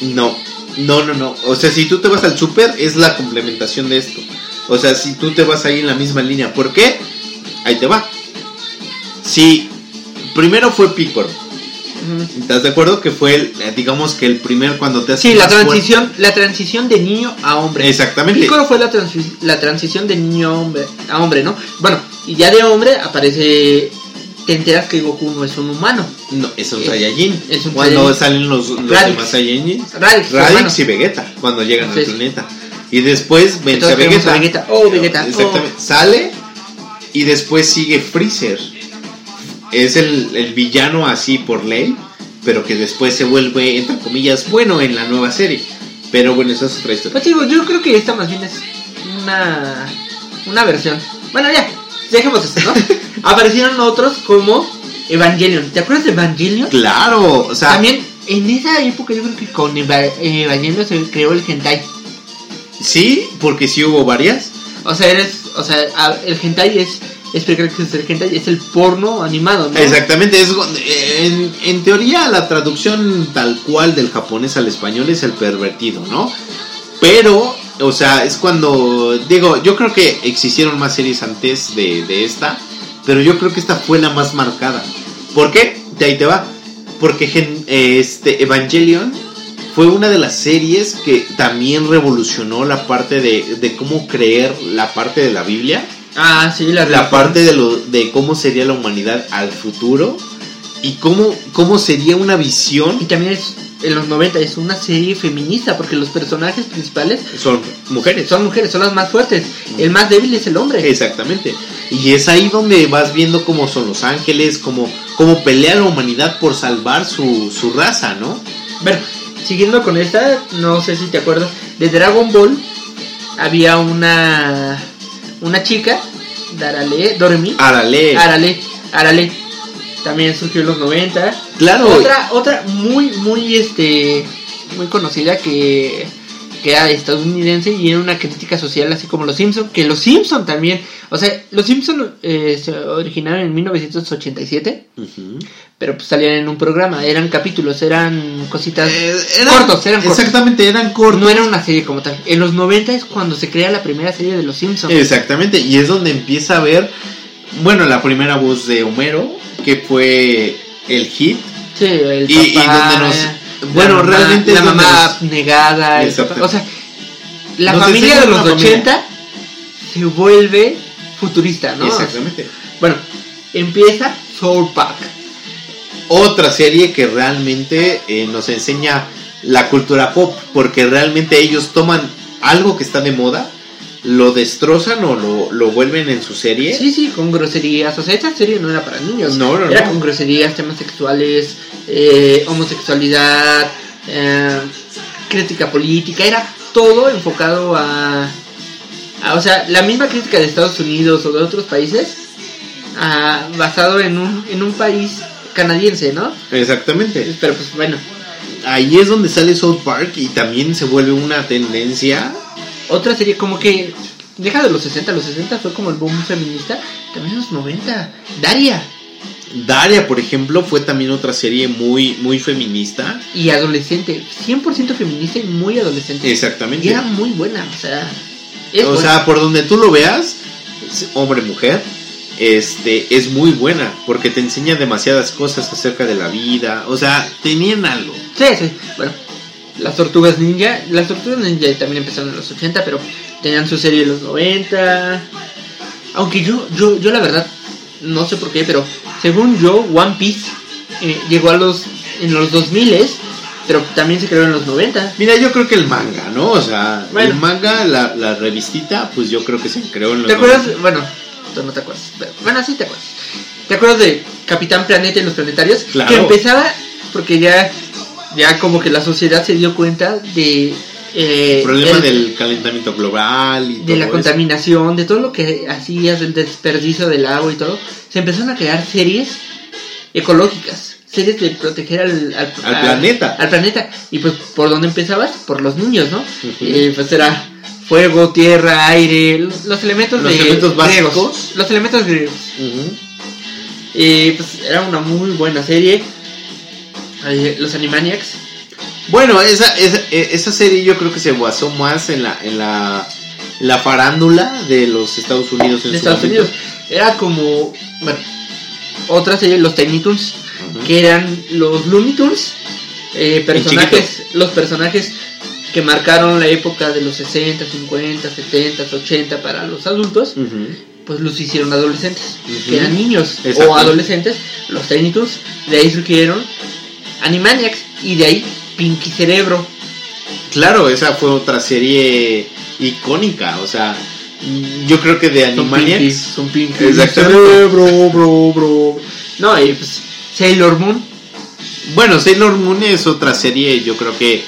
B: No, no, no, no. O sea, si tú te vas al super, es la complementación de esto. O sea, si tú te vas ahí en la misma línea. ¿Por qué? Ahí te va. Si primero fue Piccolo. ¿Estás de acuerdo? Que fue, el, eh, digamos que el primer cuando te
A: Sí, la
B: fuerte.
A: transición, la transición de niño a hombre.
B: Exactamente.
A: Piccolo fue la, la transición de niño a hombre, a hombre, ¿no? Bueno, y ya de hombre aparece. Te enteras que Goku no es un humano.
B: No, es un
A: Es-
B: Saiyajin.
A: es un
B: cuando
A: Saiyajin.
B: salen los, los
A: Raditz.
B: demás Saiyajins.
A: Hermano.
B: y Vegeta cuando llegan al planeta. Y después vence a Vegeta.
A: a Vegeta. Oh, Vegeta,
B: Exactamente. Sale y después sigue Freezer. Es el, el villano así por ley, pero que después se vuelve, entre comillas, bueno en la nueva serie. Pero bueno, esa es otra historia.
A: Pues digo, yo creo que esta más bien es una, una versión. Bueno, ya, dejemos esto, ¿no? Aparecieron otros como Evangelion. ¿Te acuerdas de Evangelion?
B: Claro, o sea,
A: También en esa época yo creo que con Eva- Evangelion se creó el hentai.
B: sí, porque sí hubo varias.
A: O sea, eres, o sea, el hentai es, que es el es el porno animado, ¿no?
B: Exactamente, es, en, en teoría la traducción tal cual del japonés al español es el pervertido, ¿no? Pero, o sea, es cuando, digo, yo creo que existieron más series antes de, de esta, pero yo creo que esta fue la más marcada. ¿Por qué? De ahí te va. Porque este Evangelion fue una de las series que también revolucionó la parte de, de cómo creer la parte de la Biblia
A: Ah, sí, la,
B: la parte de, lo, de cómo sería la humanidad al futuro y cómo, cómo sería una visión.
A: Y también es, en los 90 es una serie feminista porque los personajes principales
B: Son mujeres.
A: son mujeres, son las más fuertes. El más débil es el hombre.
B: Exactamente. Y es ahí donde vas viendo cómo son los ángeles, cómo, cómo pelea la humanidad por salvar su, su raza, ¿no?
A: Bueno, siguiendo con esta, no sé si te acuerdas, de Dragon Ball había una una chica, Darale, Doremi,
B: Arale.
A: Arale, Arale, también surgió en los 90.
B: Claro.
A: Otra, otra muy, muy, este, muy conocida que, que era estadounidense y era una crítica social así como Los Simpson, que Los Simpson también, o sea, Los Simpson eh, se originaron en 1987,
B: Ujú.
A: pero pues salían en un programa, eran capítulos, eran cositas
B: Eh, eran-
A: cortos, eran cortos.
B: Exactamente, eran cortos.
A: No era una serie como tal. En los 90 es cuando se crea la primera serie de Los Simpsons.
B: Exactamente, y es donde empieza a ver, bueno, la primera voz de Homero, que fue el hit.
A: Sí, el
B: Y- y
A: papá,
B: donde nos-
A: la
B: bueno,
A: mamá-
B: realmente
A: la mamá el papá- o sea, la
B: Nos
A: familia de los
B: una familia.
A: 80 se vuelve futurista, ¿no?
B: Exactamente.
A: Bueno, empieza Soul Park.
B: Otra serie que realmente eh, nos enseña la cultura pop, porque realmente ellos toman algo que está de moda, lo destrozan o lo, lo vuelven en su serie.
A: Sí, sí, con groserías. O sea, esta serie no era para niños.
B: No, no,
A: Era
B: no.
A: con groserías, temas sexuales, eh, homosexualidad, eh, crítica política. Era todo enfocado a, a- O sea, la misma crítica de Estados Unidos o de otros países, basado en un, en un país canadiense, ¿no?
B: Exactamente.
A: Pero pues bueno,
B: Ahí es donde sale South Park y también se vuelve una tendencia.
A: Otra serie como que. Deja de los 60, los 60 fue como el boom feminista. También los 90. Daria.
B: Daria, por ejemplo, fue también otra serie muy, muy feminista.
A: y adolescente, 100% feminista y muy adolescente.
B: Exactamente.
A: Y era muy buena, o sea,
B: o
A: buena.
B: sea, por donde tú lo veas, es hombre, mujer, este, es muy buena, porque te enseña demasiadas cosas acerca de la vida. O sea, tenían algo.
A: sí, sí, bueno, las tortugas ninja, las tortugas ninja también empezaron en los 80, pero tenían su serie en los 90. Aunque yo, yo, yo la verdad, no sé por qué, pero según yo, One Piece eh, llegó a los, en los 2000 pero también se creó en los 90.
B: Mira, yo creo que el manga, ¿no? O sea,
A: Bueno.
B: el manga, la, la revistita, pues yo creo que se creó en los
A: ¿Te acuerdas?
B: 90.
A: Bueno, tú no te acuerdas. pero- bueno, sí te acuerdas. ¿Te acuerdas de Capitán Planeta y los planetarios?
B: Claro.
A: Que empezaba porque ya, ya como que la sociedad se dio cuenta de... eh,
B: El problema
A: el-
B: del calentamiento global y
A: de
B: todo
A: la
B: eso.
A: contaminación, de todo lo que hacías, del desperdicio del agua y todo, se empezaron a crear series ecológicas, series de proteger al, al,
B: Al planeta.
A: al planeta. Y pues, ¿por dónde empezabas? Por los niños, ¿no? Eh, pues era fuego, tierra, aire, los, los elementos
B: Los
A: de-
B: elementos
A: griegos.
B: básicos.
A: Los elementos griegos. Y pues era una muy buena serie. Eh, los Animaniacs.
B: Bueno, esa, esa, e- esa serie yo creo que se basó más en la, en la, la farándula de los Estados Unidos en
A: de Estados
B: momento.
A: Unidos. Era como, bueno, otra serie, los Tiny Toons, que eran los Looney Tunes, eh, personajes, los personajes que marcaron la época de los 60, 50, 70, 80 para los adultos, pues los hicieron adolescentes, que eran niños
B: Exacto.
A: o adolescentes, los Tiny Toons, de ahí surgieron Animaniacs y de ahí Pinky Cerebro.
B: Claro, esa fue otra serie icónica, o sea, yo creo que de
A: Son Pinky,
B: Animaniacs.
A: son Pinky.
B: Exactamente.
A: Cerebro, bro, bro. No, y pues Sailor Moon.
B: Bueno, Sailor Moon es otra serie, yo creo que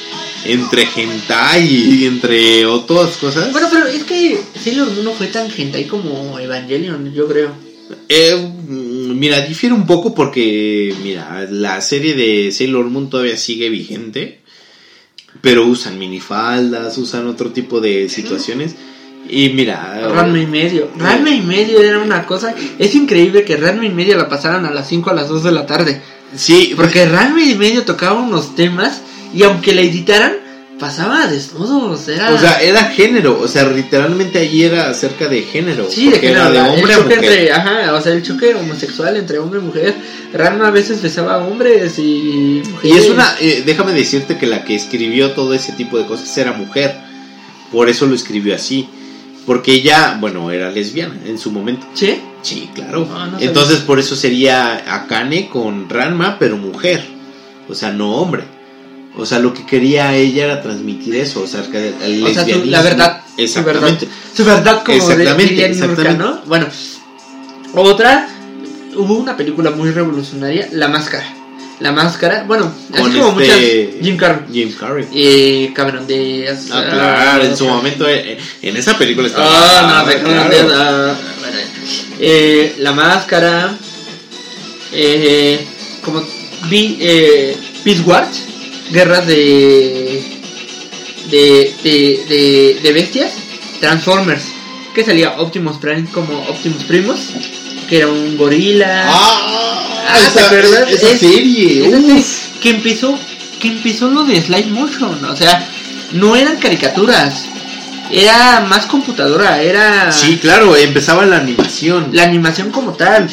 B: entre hentai y entre otras cosas.
A: Bueno, pero es que Sailor Moon no fue tan hentai como Evangelion, yo creo.
B: Eh, mira, difiere un poco porque, mira, la serie de Sailor Moon todavía sigue vigente, pero usan minifaldas, usan otro tipo de situaciones. Y mira,
A: Ranma y medio. Ranma y medio era una cosa. Es increíble que Ranma y medio la pasaran a las 5 a las 2 de la tarde.
B: sí,
A: Porque Ranma y medio tocaba unos temas y aunque la editaran, pasaba desnudos. Era.
B: o sea, era género, o sea, literalmente allí era acerca de género.
A: Sí, de
B: porque era
A: género,
B: de hombre
A: choque
B: mujer.
A: entre, ajá, o sea, el choque homosexual entre hombre y mujer. Ranma a veces besaba a hombres y
B: Y
A: mujeres.
B: es una, eh, déjame decirte que la que escribió todo ese tipo de cosas era mujer. Por eso lo escribió así. Porque ella, bueno, era lesbiana en su momento.
A: ¿Sí?
B: Sí, claro.
A: No.
B: Entonces por eso sería Akane con Ranma, pero mujer. O sea, no hombre. O sea, lo que quería ella era transmitir eso, o sea, el
A: O sea, la verdad. Su
B: Exactamente.
A: verdad, su verdad como
B: Exactamente,
A: de, diría Nurka,
B: exactamente.
A: ¿no? Bueno, otra, hubo una película muy revolucionaria, La Máscara. La Máscara, bueno,
B: Con
A: así como
B: este-
A: muchas, Jim Carrey,
B: Jim Carrey.
A: eh, Cameron Diaz.
B: Ah, claro, en su
A: ah,
B: momento, eh, en esa película estaba.
A: Ah, no, Cameron. Diaz, ah, bueno, eh, La Máscara, eh, como vi, eh, Peace Wars, guerras de de, de, de, de bestias, Transformers, que salía Optimus Prime como Optimus Primus, que era un gorila.
B: ¡Ah!
A: Ah, ¿te
B: esa,
A: acuerdas?
B: esa
A: Es-
B: serie.
A: esa serie que empezó que empezó lo de slide motion, o sea, no eran caricaturas, era más computadora, era
B: Sí, claro, empezaba la animación.
A: la animación como tal.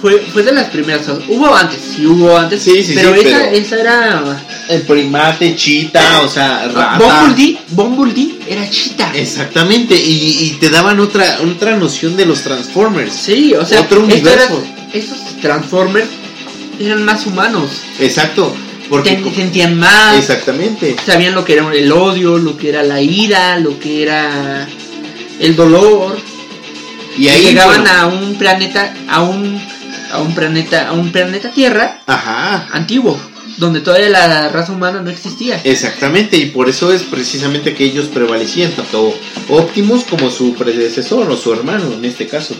A: Fue, fue de las primeras. Hubo antes, sí hubo antes.
B: Sí, sí,
A: pero
B: sí,
A: esa,
B: pero-
A: esa era.
B: El primate, chita, o sea, rata.
A: Bumblebee, Bumblebee era chita.
B: Exactamente, y, y te daban otra, otra noción de los Transformers.
A: Sí, o sea,
B: Otro
A: era-
B: universo.
A: esos Transformers eran más humanos.
B: Exacto, porque
A: Ten- sentían más.
B: exactamente.
A: Sabían lo que era el odio, lo que era la ira, lo que era el dolor.
B: Y ahí
A: llegaban
B: bueno,
A: a un planeta, a un, a un planeta, a un planeta Tierra
B: Ajá,
A: antiguo, donde todavía la raza humana no existía.
B: exactamente, y por eso es precisamente que ellos prevalecían, tanto Optimus como su predecesor o su hermano en este caso,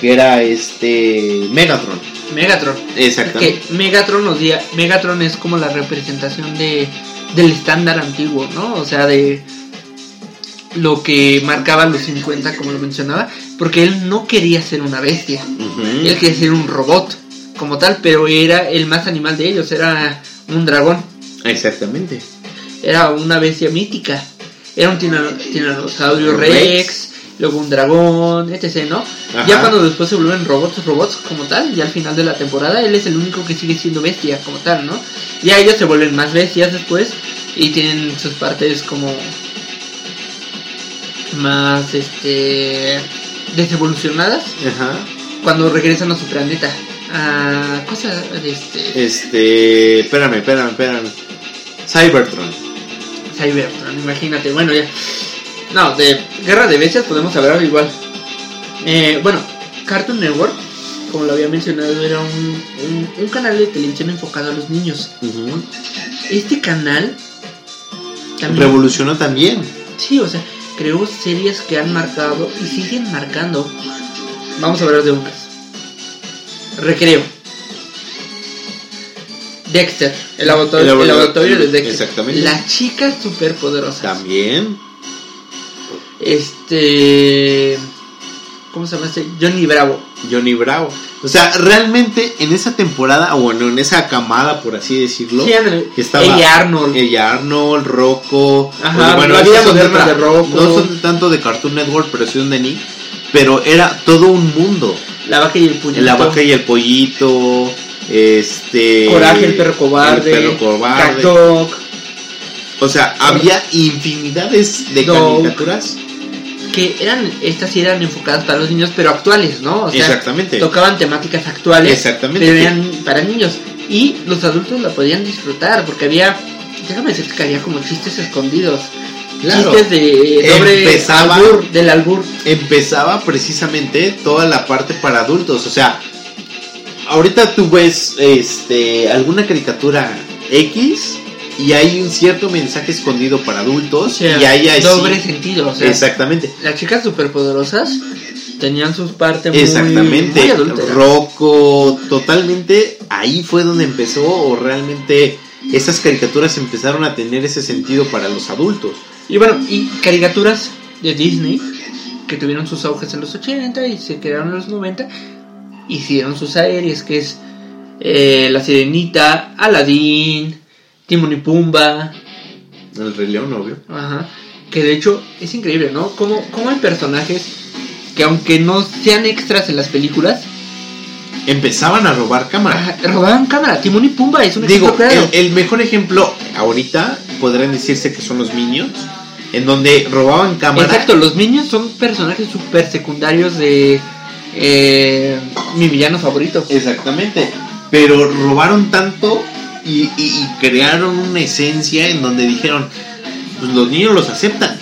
B: que era este Megatron.
A: Megatron.
B: Exactamente.
A: Que Megatron nos Megatron es como la representación de del estándar antiguo, ¿no? O sea, de lo que marcaba los 50, como lo mencionaba, porque él no quería ser una bestia, él quería ser un robot como tal, pero era el más animal de ellos, era un dragón,
B: Exactamente.
A: era una bestia mítica, era un tirano- tiranosaurio
B: Rex.
A: rex, luego un dragón, etc., ¿no?
B: Ajá.
A: Ya cuando después se vuelven robots, robots como tal, ya al final de la temporada, él es el único que sigue siendo bestia como tal, ¿no? Ya ellos se vuelven más bestias después y tienen sus partes como más, este, desevolucionadas
B: Ajá.
A: cuando regresan a su planeta. A cosas de este
B: Este, espérame, espérame, espérame. Cybertron.
A: Cybertron, imagínate, bueno ya. No, de Guerra de Bestias podemos hablar igual. Eh, bueno, Cartoon Network, como lo había mencionado, era un, un, un canal de televisión enfocado a los niños. Este canal también,
B: Revolucionó también.
A: sí, o sea, creó series que han marcado y siguen marcando. Vamos a hablar de unas. Recreo. Dexter, el laboratorio,
B: El laboratorio-
A: de Dexter.
B: exactamente.
A: Las chicas superpoderosas.
B: También.
A: Este. ¿Cómo se llama este? Johnny Bravo.
B: Johnny Bravo. O sea, realmente en esa temporada, o bueno, en esa camada, por así decirlo,
A: Sí,
B: estaba
A: Ella Arnold.
B: ella Arnold, Rocco.
A: Ajá,
B: o
A: la vida moderna de Rocco.
B: No son tanto de Cartoon Network, pero sí son de Nick. Pero era todo un mundo.
A: La vaca y el puñito.
B: La vaca y el pollito. Este.
A: Coraje, el perro cobarde.
B: El perro cobarde.
A: Cat-Dog,
B: O sea, había infinidades de
A: Dog.
B: caricaturas.
A: Que eran. Estas sí eran enfocadas para los niños, pero actuales, ¿no? O sea,
B: Exactamente.
A: tocaban temáticas actuales.
B: Exactamente.
A: Pero eran para niños. Y los adultos la podían disfrutar. Porque había. Déjame decirte que había como chistes escondidos.
B: Claro.
A: Chistes de doble
B: Empezaba-
A: albur, del albur.
B: empezaba precisamente toda la parte para adultos. O sea, ahorita tú ves este alguna caricatura X y hay un cierto mensaje escondido para adultos y ahí hay
A: doble sentido. O sea,
B: exactamente.
A: las chicas superpoderosas tenían sus partes muy,
B: Exactamente,
A: muy adúlteras.
B: Rocco, totalmente ahí fue donde empezó o realmente esas caricaturas empezaron a tener ese sentido para los adultos.
A: Y bueno, y caricaturas de Disney que tuvieron sus auges en los 80 y se quedaron en los 90. Hicieron sus series que es eh, La Sirenita, Aladdin, Timon y Pumba.
B: El Rey León, obvio.
A: Ajá. Que de hecho es increíble, ¿no? Cómo, cómo hay personajes que aunque no sean extras en las películas,
B: Empezaban a robar cámara.
A: ajá, robaban cámara. Timon y Pumba es un
B: Digo,
A: ejemplo claro.
B: el, el mejor ejemplo ahorita podrían decirse que son los Minions, en donde robaban cámara.
A: Exacto, los niños son personajes super secundarios de eh, mi villano favorito.
B: Exactamente. Pero robaron tanto y, y- y crearon una esencia en donde dijeron, pues los niños los aceptan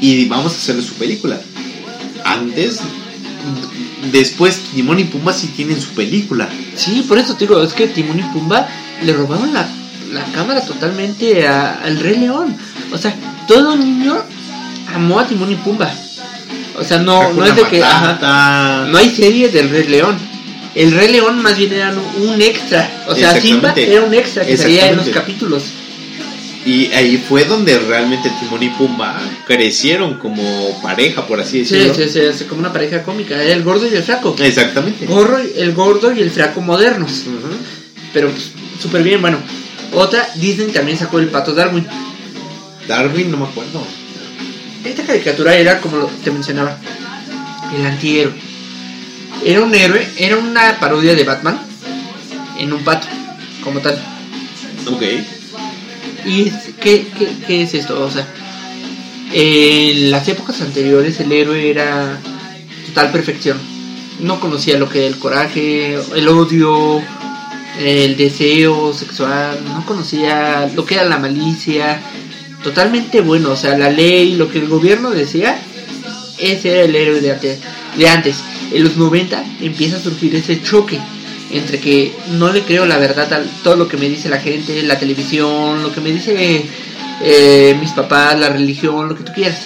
B: y vamos a hacerle su película. Antes, después Timón y Pumba sí tienen su película.
A: Sí, por eso te digo, es que Timón y Pumba le robaron la, la cámara totalmente a- al Rey León. O sea, todo niño amó a Timón y Pumba. O sea, no, no es de que... ajá, no hay serie del Rey León. El Rey León más bien era un extra. O sea, Simba era un extra que salía en los capítulos.
B: Y ahí fue donde realmente Timón y Pumba crecieron como pareja, por así
A: Sí,
B: decirlo.
A: sí, sí, es como una pareja cómica, el gordo y el flaco.
B: Exactamente.
A: Gorro, el gordo y el flaco modernos.
B: Ujú.
A: Pero pues, súper bien, bueno. Otra, Disney también sacó el pato Darwin.
B: Darwin, no me acuerdo.
A: Esta caricatura era, como te mencionaba, el antihéroe. Era un héroe, era una parodia de Batman en un pato, como tal.
B: Ok.
A: ¿Y qué, qué, qué es esto? O sea, en las épocas anteriores el héroe era total perfección. No conocía lo que era el coraje, el odio, el deseo sexual, no conocía lo que era la malicia. Totalmente bueno, o sea, la ley, lo que el gobierno decía, ese era el héroe de antes. De antes. En los 90 empieza a surgir ese choque entre que no le creo la verdad a todo lo que me dice la gente, la televisión, lo que me dice eh, mis papás, la religión, lo que tú quieras.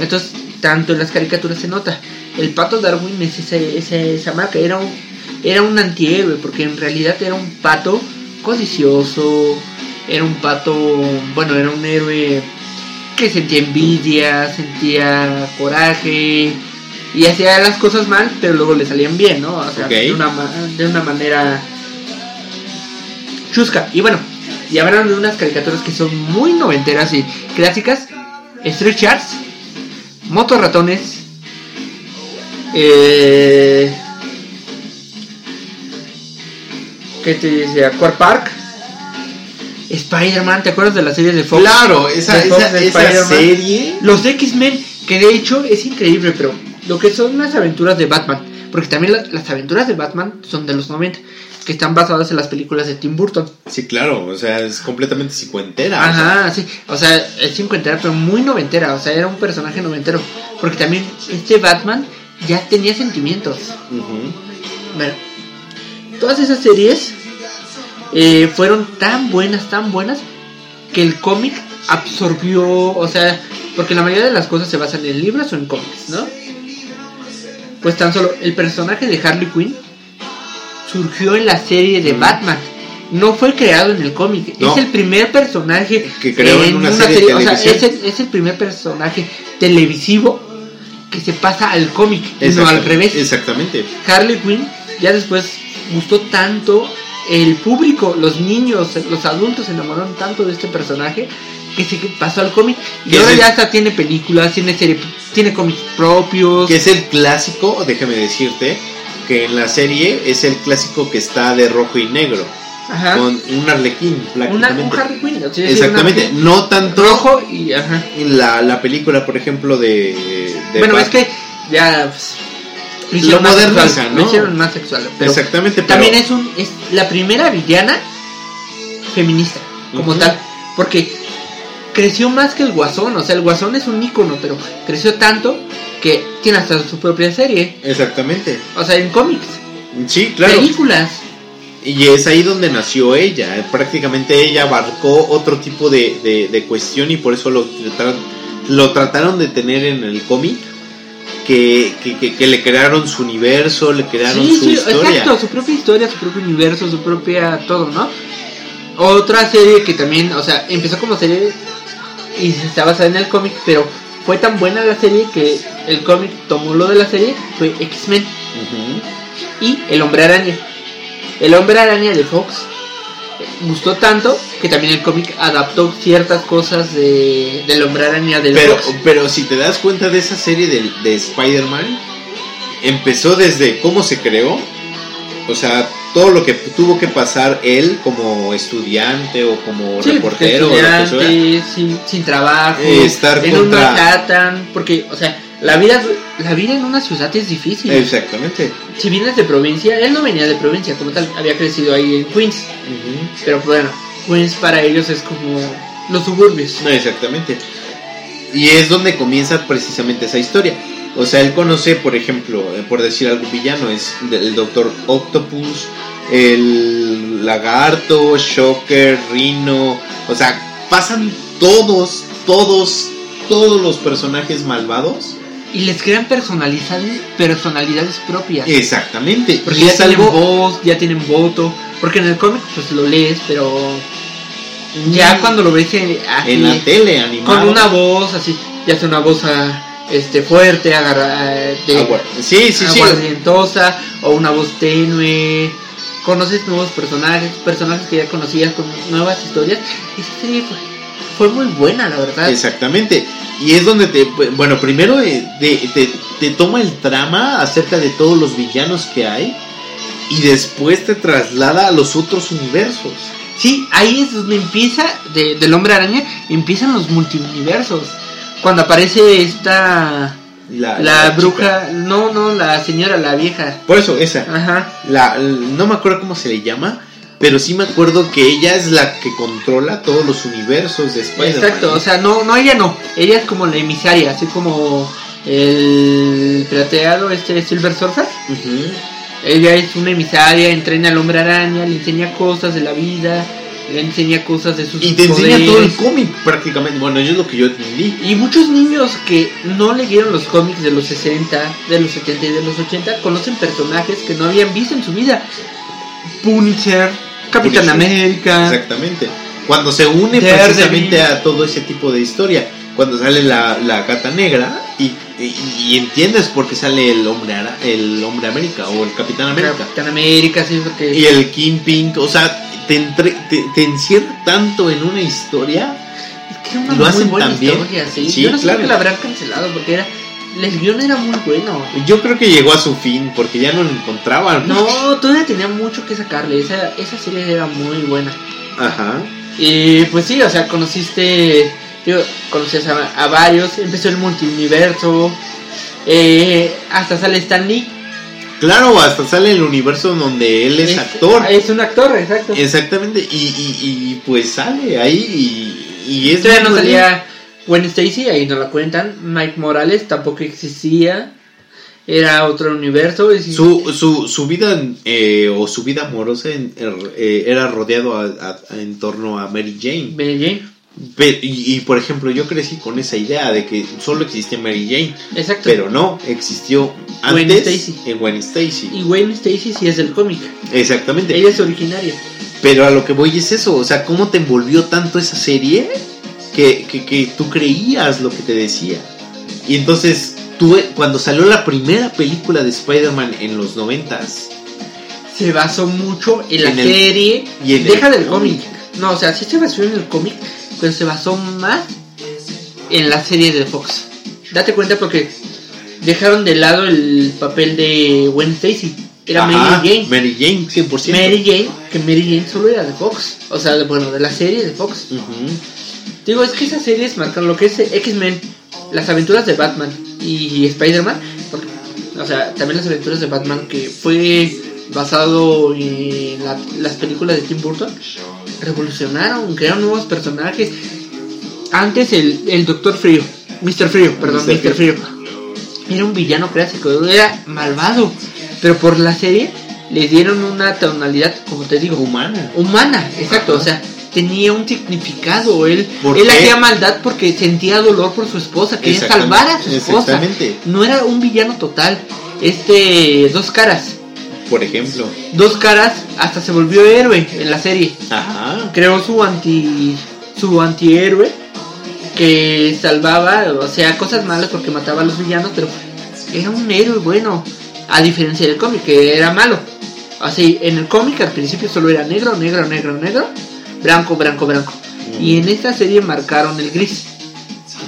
A: Entonces, tanto en las caricaturas se nota. El pato Darwin es ese, ese- esa marca, era un, era un antihéroe, porque en realidad era un pato codicioso, era un pato, bueno, era un héroe que sentía envidia, sentía coraje y hacía las cosas mal, pero luego le salían bien, ¿no? O sea, de, una, de una manera chusca. Y bueno, y hablaron de unas caricaturas que son muy noventeras y clásicas. Street Charts, Moto Ratones, eh, ¿qué te dice? Aquar Park, Spider-Man, ¿te acuerdas de las series de Fox?
B: Claro, esa,
A: De Fox
B: esa,
A: de
B: esa serie.
A: Los X-Men, que de hecho es increíble, pero lo que son las aventuras de Batman, porque también la- las aventuras de Batman son de los 90, que están basadas en las películas de Tim Burton.
B: Sí, claro, o sea, es completamente cincuentera. o sea,
A: Ajá, sí, o sea, es cincuentera, pero muy noventera, o sea, era un personaje noventero, porque también este Batman ya tenía sentimientos.
B: ujú.
A: Bueno, todas esas series eh, fueron tan buenas, tan buenas, que el cómic absorbió, o sea, porque la mayoría de las cosas se basan en libros o en cómics, ¿no? Pues tan solo el personaje de Harley Quinn surgió en la serie de
B: Mm.
A: Batman. No fue creado en el cómic,
B: No.
A: es el primer personaje
B: Que creó en una serie
A: o sea, es el, es el primer personaje televisivo que se pasa al cómic, no al revés.
B: Exactamente.
A: Harley Quinn ya después gustó tanto el público, los niños, los adultos se enamoraron tanto de este personaje que se pasó al cómic y ahora
B: el-
A: ya hasta tiene películas, tiene serie, tiene cómics propios.
B: Que es el clásico, déjame decirte, que en la serie es el clásico que está de rojo y negro.
A: Ajá.
B: Con un arlequín,
A: Una,
B: prácticamente.
A: un Harley Quinn, o sea,
B: Exactamente,
A: una-
B: no tanto
A: rojo y ajá.
B: la, la película, por ejemplo, de. de
A: Bueno, es que ya pues, lo
B: Lo modernizan, ¿no?
A: lo hicieron más sexual, pero
B: Exactamente, pero.
A: también es un es la primera villana feminista como tal porque creció más que el guasón o sea el guasón es un ícono pero creció tanto que tiene hasta su propia serie
B: Exactamente.
A: o sea en cómics
B: Sí, claro.
A: películas
B: Y es ahí donde nació ella. Prácticamente ella abarcó otro tipo de, de, de cuestión y por eso lo trataron, lo trataron de tener en el cómic. Que, que, que- que le crearon su universo, le crearon
A: sí
B: su
A: sí
B: historia.
A: exacto su propia historia su propio universo su propia todo no otra serie que también o sea empezó como serie y está basada en el cómic pero fue tan buena la serie que el cómic tomó lo de la serie fue X-Men y El Hombre Araña. El Hombre Araña de Fox gustó tanto que también el cómic adaptó ciertas cosas de, del Hombre Araña del
B: Pero,
A: Fox.
B: pero si te das cuenta de esa serie de, de Spider-Man, empezó desde cómo se creó, o sea, todo lo que tuvo que pasar él como estudiante o como
A: Sí,
B: reportero o lo que
A: estudiante,
B: sea.
A: sin, sin trabajo,
B: Eh, estar
A: en un
B: contra-
A: Manhattan, porque, o sea, la vida, la vida en una ciudad es difícil.
B: Exactamente.
A: Si vienes de provincia, él no venía de provincia, como tal, había crecido ahí en Queens, pero bueno, Queens para ellos es como los suburbios.
B: No, exactamente. Y es donde comienza precisamente esa historia. O sea, él conoce, por ejemplo, eh, por decir algo villano, es el Doctor Octopus, el Lagarto, Shocker, Rhino. O sea, pasan todos, todos, todos los personajes malvados.
A: Y les crean personalidades, personalidades propias.
B: Exactamente.
A: Porque ya tienen
B: algo.
A: voz, ya tienen voto. Porque en el cómic pues lo lees, pero Ya
B: Mm.
A: cuando lo ves en, así,
B: En la tele, animado.
A: con una voz así, ya sea una voz ah, este fuerte, agarra, eh, de,
B: Agua- Sí, sí, sí.
A: aguardientosa o una voz tenue. Conoces nuevos personajes, personajes que ya conocías con nuevas historias. Esa serie fue, fue muy buena, la verdad.
B: Exactamente. Y es donde te. Bueno, primero eh, te, te- te toma el trama acerca de todos los villanos que hay. Y después te traslada a los otros universos.
A: Sí, ahí es donde empieza, de, del hombre araña, empiezan los multiversos. Cuando aparece esta,
B: La,
A: la,
B: la
A: bruja,
B: chica.
A: no, no, la señora, la vieja.
B: Por eso, esa.
A: Ajá.
B: La, no me acuerdo cómo se le llama. Pero sí me acuerdo que ella es la que controla todos los universos de Spider-Man.
A: Exacto, o sea, no, no, ella no, ella es como la emisaria, así como el plateado, este Silver Surfer.
B: Ujú.
A: Ella es una emisaria, entrena al hombre araña, le enseña cosas de la vida, le enseña cosas de sus
B: Y te enseña todo el cómic prácticamente. Bueno, eso es lo que yo entendí.
A: Y muchos niños que no leyeron los cómics de los 60, de los 70 y de los 80 conocen personajes que no habían visto en su vida. Punisher, Capitán
B: Punisher.
A: América.
B: Exactamente. Cuando se une
A: Daredevil.
B: precisamente a todo ese tipo de historia. Cuando sale la, la gata negra y, y- y entiendes por qué sale el hombre el hombre América o el Capitán América.
A: Capitán América, sí, porque...
B: Y el Kingpin, o sea, te, entre- te, te encierra tanto en una historia.
A: Es que era una
B: lo
A: muy
B: hacen
A: buena
B: tan bien.
A: historia, sí.
B: Sí,
A: Yo no sé
B: claro.
A: por qué la habrán cancelado, porque era... El guion era muy bueno.
B: Yo creo que llegó a su fin porque ya no lo encontraban.
A: No, todavía tenía mucho que sacarle. Esa, esa serie era muy buena.
B: Ajá.
A: Y pues sí, o sea, conociste, digo, conocías a, a varios, empezó el multiuniverso, eh, hasta sale Stan Lee.
B: Claro, hasta sale el universo donde él es actor.
A: Es un actor, exacto.
B: Exactamente, y, y, y, pues sale ahí y, y es...
A: Todavía no salía Gwen Stacy, ahí no la cuentan. Mike Morales tampoco existía. Era otro universo. y-
B: Su, su, su vida eh, o su vida amorosa en- eh, era rodeado a- a- en torno a Mary Jane.
A: Mary Jane.
B: Y, y, por ejemplo, yo crecí con esa idea de que solo existía Mary Jane,
A: Exacto.
B: pero no, existió
A: Gwen
B: antes
A: Stacy.
B: en Gwen Stacy.
A: Y Gwen Stacy sí es del cómic.
B: Exactamente.
A: Ella es originaria.
B: Pero a lo que voy es eso, o sea, cómo te envolvió tanto esa serie que, que, que tú creías lo que te decía. Y entonces, tú, cuando salió la primera película de Spider-Man en los noventas,
A: se basó mucho en la
B: En el-
A: serie.
B: y en
A: Deja
B: el
A: del cómic. No, o sea, sí se basó en el cómic, pero se basó más en la serie de Fox. Date cuenta porque dejaron de lado el papel de Gwen Stacy. Era
B: Ajá,
A: Mary Jane.
B: Mary Jane, 100%.
A: Mary Jane, que Mary Jane solo era de Fox. O sea, bueno, de la serie de Fox. Digo, es que esas series marcan lo que es X-Men, las aventuras de Batman y Spider-Man. O sea, también las aventuras de Batman que fue basado en la- las películas de Tim Burton. Revolucionaron, crearon nuevos personajes. Antes el, el Doctor Frío, Mr. Frío, perdón,
B: Mr.
A: Mr. Frío. Era un villano clásico, era malvado. Pero por la serie le dieron una tonalidad, como te digo,
B: Humana.
A: humana, exacto,
B: Ajá.
A: o sea, tenía un significado, él,
B: ¿Por
A: él hacía maldad porque sentía dolor por su esposa, quería salvar a su esposa,
B: exactamente.
A: no era un villano total, este, dos caras,
B: Por ejemplo.
A: dos caras hasta se volvió héroe en la serie,
B: Ajá.
A: creó su anti, su antihéroe, que salvaba, o sea, cosas malas porque mataba a los villanos, pero era un héroe bueno, a diferencia del cómic, que era malo. Así, en el cómic al principio solo era negro, negro, negro, negro, blanco, blanco, blanco. Y en esta serie marcaron el gris.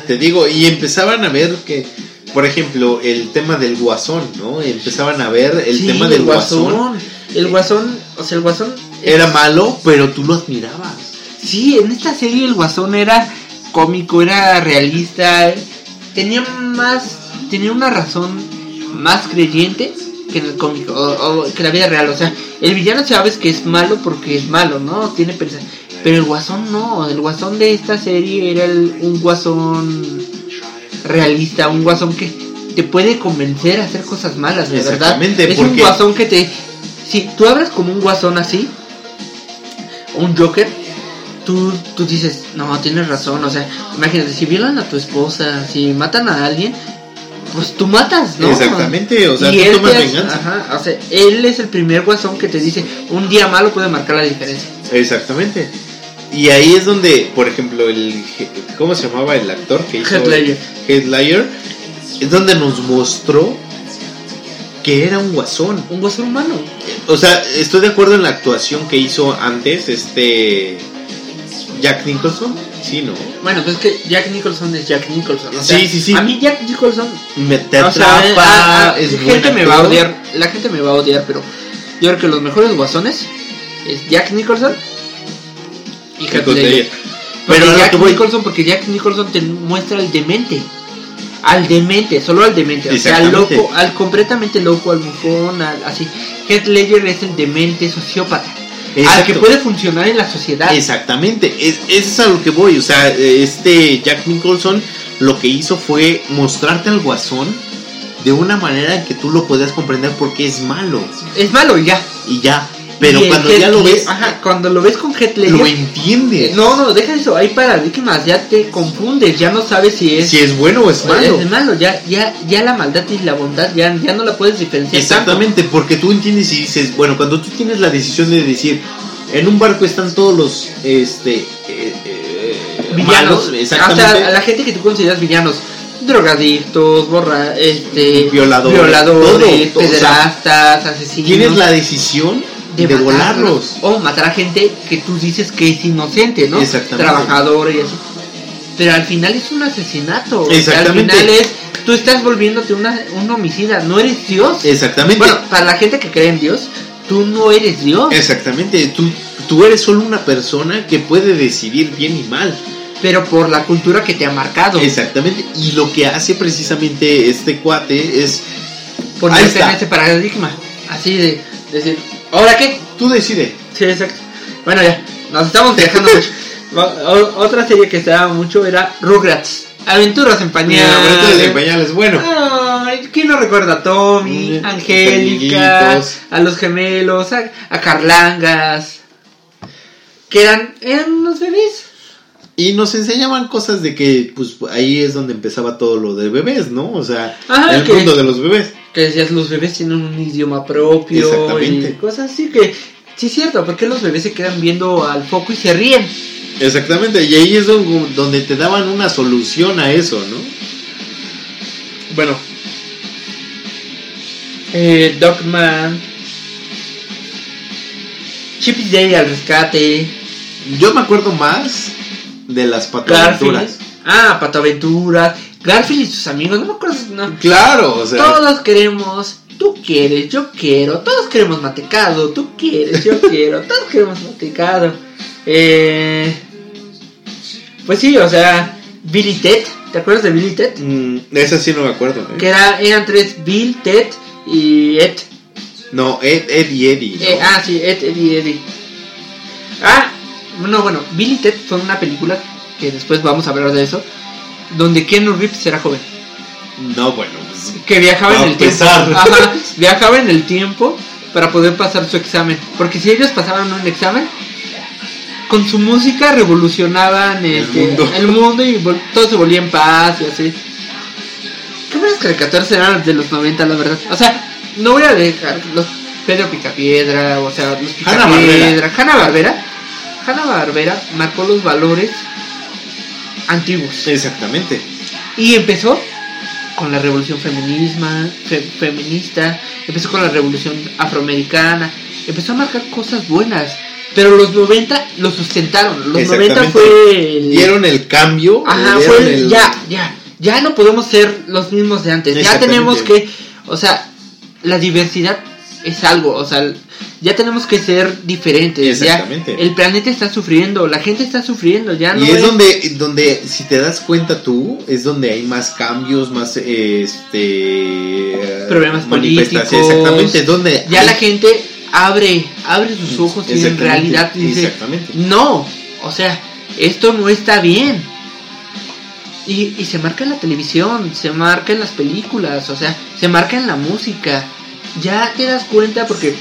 B: Te digo, y empezaban a ver que, por ejemplo, el tema del guasón, ¿no? Empezaban a ver el
A: Sí,
B: tema del guasón.
A: El guasón, o sea, el guasón
B: Era malo, pero tú lo admirabas.
A: Sí, en esta serie el guasón era cómico, era realista, tenía más, tenía una razón más creyente que en el cómic, o, o que la vida real, o sea, el villano sabes que es malo porque es malo, ¿no? Tiene pensar, pero el guasón no, el guasón de esta serie era el- un guasón realista, un guasón que te puede convencer a hacer cosas malas, de verdad. Es un guasón que te, si tú hablas como un guasón así, un Joker, tú, tú dices, no, tienes razón, o sea, imagínate, si violan a tu esposa, si matan a alguien, pues tú matas, ¿no?
B: Exactamente, o sea,
A: Y
B: tú
A: él
B: tomas venganza.
A: Ajá, o sea, él es el primer guasón que te dice, un día malo puede marcar la diferencia.
B: Exactamente. Y ahí es donde, por ejemplo, el ¿cómo se llamaba el actor que hizo
A: Heath
B: Ledger? Es donde nos mostró que era un guasón.
A: Un guasón humano.
B: O sea, estoy de acuerdo en la actuación que hizo antes este Jack Nicholson. Sí, ¿no?
A: Bueno, pues es que Jack Nicholson es Jack Nicholson. O
B: sí, sí, sí.
A: A mí Jack Nicholson
B: me te atrapa,
A: es gente me va a odiar, la gente me va a odiar, pero yo creo que los mejores guasones es Jack Nicholson y Heath Ledger. Pero Jack Nicholson porque Jack Nicholson te muestra el demente al demente, solo al demente, o sea, al loco, al completamente loco, al bufón, al, así. Heath Ledger es el demente sociópata. Al que puede funcionar en la sociedad.
B: Exactamente, es, es a lo que voy. O sea, este Jack Nicholson lo que hizo fue mostrarte al guasón de una manera en que tú lo podías comprender porque es malo.
A: Es malo y ya.
B: Y ya. Pero cuando ya lo ves.
A: Ajá, cuando lo ves con Heath
B: Lo entiendes.
A: No, no, deja eso. Hay paradigmas. Ya te confundes. Ya no sabes si es.
B: Si es bueno o es malo.
A: Es malo. Ya, ya, ya la maldad y la bondad ya, ya no la puedes diferenciar.
B: Exactamente, porque tú entiendes y dices. Bueno, cuando tú tienes la decisión de decir. En un barco están todos los. Este. Eh, eh,
A: villanos. exactamente. O sea, a la gente que tú consideras villanos drogadictos, borra, este,
B: violadores,
A: violadores pederastas, asesinos.
B: Tienes la decisión de, volarlos.
A: O matar a gente que tú dices que es inocente, ¿no?
B: Exactamente.
A: Trabajadores y así. Pero al final es un asesinato.
B: Exactamente.
A: Al final es, tú estás volviéndote una, un homicida, no eres Dios.
B: Exactamente.
A: Bueno, para la gente que cree en Dios, tú no eres Dios.
B: Exactamente, tú, tú eres solo una persona que puede decidir bien y mal.
A: Pero por la cultura que te ha marcado.
B: Exactamente, y lo que hace precisamente este cuate es
A: ponerte en ese paradigma. Así de decir, ¿Ahora qué?
B: Tú decides.
A: Sí, exacto. Bueno, ya, nos estamos dejando mucho. Otra serie que estaba mucho era Rugrats. Aventuras en pañales.
B: Aventuras en pañales, bueno.
A: Ay, ¿Quién no recuerda a Tommy, Angélica, a los gemelos, a, Carlangas? Que eran, eran unos bebés.
B: Y nos enseñaban cosas de que, pues ahí es donde empezaba todo lo de bebés, ¿no? O sea, el mundo de los bebés
A: que decías los bebés tienen un idioma propio y cosas así que sí es cierto, porque los bebés se quedan viendo al foco y se ríen.
B: Exactamente, y ahí es donde te daban una solución a eso, ¿no?
A: Bueno, eh, Dogman, Chippy Day al rescate.
B: Yo me acuerdo más de las pataventuras.
A: Ah, pataventuras. Garfield y sus amigos, no me acuerdo. No.
B: Claro, o sea.
A: Todos queremos, tú quieres, yo quiero, todos queremos matecado, tú quieres, yo quiero, todos queremos matecado. Eh, pues sí, o sea, Billy Ted, ¿te acuerdas de Billy Ted?
B: Mm, esa sí no me acuerdo. ¿eh?
A: Que era, eran tres, Bill, Ted y Ed.
B: No, Ed, Ed y Eddie.
A: Eh, ah, sí, Ed, Ed y Eddie. Ah, no, bueno, Billy Ted fue una película que después vamos a hablar de eso donde Keanu Reeves era joven.
B: No, bueno, pues,
A: que viajaba en el tiempo. viajaba en el tiempo para poder pasar su examen. Porque si ellos pasaban un examen, con su música revolucionaban el, este, mundo. y todo se volvía en paz y así. Qué buenas caricaturas eran de los 90, la verdad. O sea, no voy a dejar los Pedro Picapiedra, o sea, los Picapiedra. Hanna Barbera. Hanna Barbera marcó los valores antiguos.
B: Exactamente.
A: Y empezó con la revolución feminisma, feminista, empezó con la revolución afroamericana, empezó a marcar cosas buenas. Pero los 90 lo sustentaron. Los 90 fue.
B: El... Dieron el cambio.
A: Ajá, fue. Ya, ya. Ya no podemos ser los mismos de antes. Ya tenemos que. O sea, la diversidad es algo. O sea, ya tenemos que ser diferentes. Exactamente. el planeta está sufriendo, la gente está sufriendo, ya no
B: Y es, donde donde si te das cuenta tú, es donde hay más cambios, más este
A: problemas políticos.
B: Exactamente, donde
A: ya la gente abre abre sus ojos y en realidad dice, exactamente. "No, o sea, esto no está bien." Y, y se marca en la televisión, se marca en las películas, o sea, se marca en la música. Ya te das cuenta porque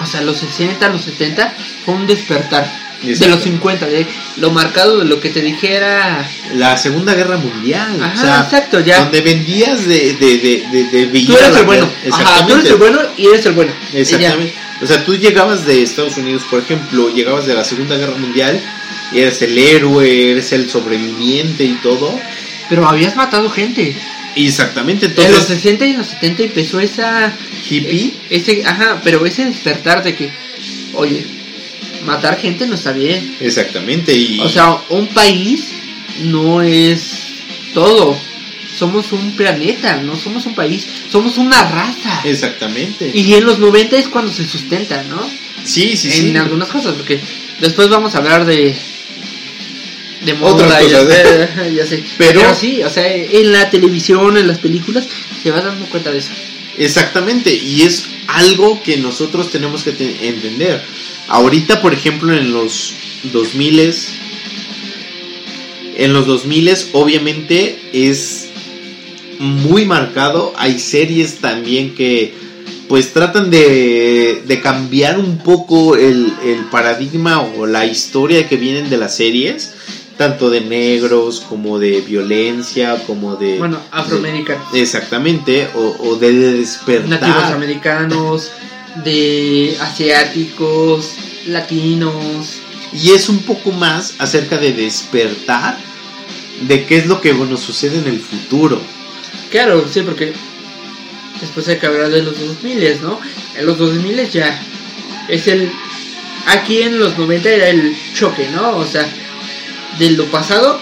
A: o sea, los 60, los 70 fue un despertar. De los 50, de lo marcado de lo que te dijera.
B: La Segunda Guerra Mundial.
A: Ajá, exacto, ya.
B: Donde vendías de, de, de, de,
A: Tú eres el bueno. Ajá, tú eres el bueno y eres el bueno.
B: Exactamente. O sea, tú llegabas de Estados Unidos, por ejemplo, llegabas de la Segunda Guerra Mundial, eres el héroe, eres el sobreviviente y todo.
A: Pero habías matado gente.
B: Exactamente,
A: En los
B: entonces
A: 60 y en los 70 empezó esa...
B: hippie.
A: Ese, ajá, pero ese despertar de que, oye, matar gente no está bien.
B: Exactamente, y
A: O sea, un país no es todo. Somos un planeta, no somos un país, somos una raza.
B: exactamente.
A: Y en los 90 es cuando se sustenta, ¿no?
B: sí, sí,
A: en
B: sí.
A: algunas cosas, porque después vamos a hablar de de moda,
B: Otras
A: ya,
B: cosas.
A: sé, ya sé.
B: Pero-
A: Pero sí, o sea, en la televisión, en las películas, se va dando cuenta de eso.
B: Exactamente, y es algo que nosotros tenemos que te- entender. Ahorita, por ejemplo, en los 2000 en los 2000 obviamente es muy marcado. Hay series también que pues tratan de, de cambiar un poco el, el paradigma o la historia que vienen de las series, tanto de negros como de violencia, como de...
A: Bueno, afroamericanos,
B: Exactamente, o, o de despertar.
A: nativos americanos, de asiáticos, latinos.
B: Y es un poco más acerca de despertar de qué es lo que nos sucede en el futuro.
A: Claro, sí, porque después hay que hablar de los 2000, ¿no? En los 2000 ya es el... Aquí en los 90 era el choque, ¿no? O sea, de lo pasado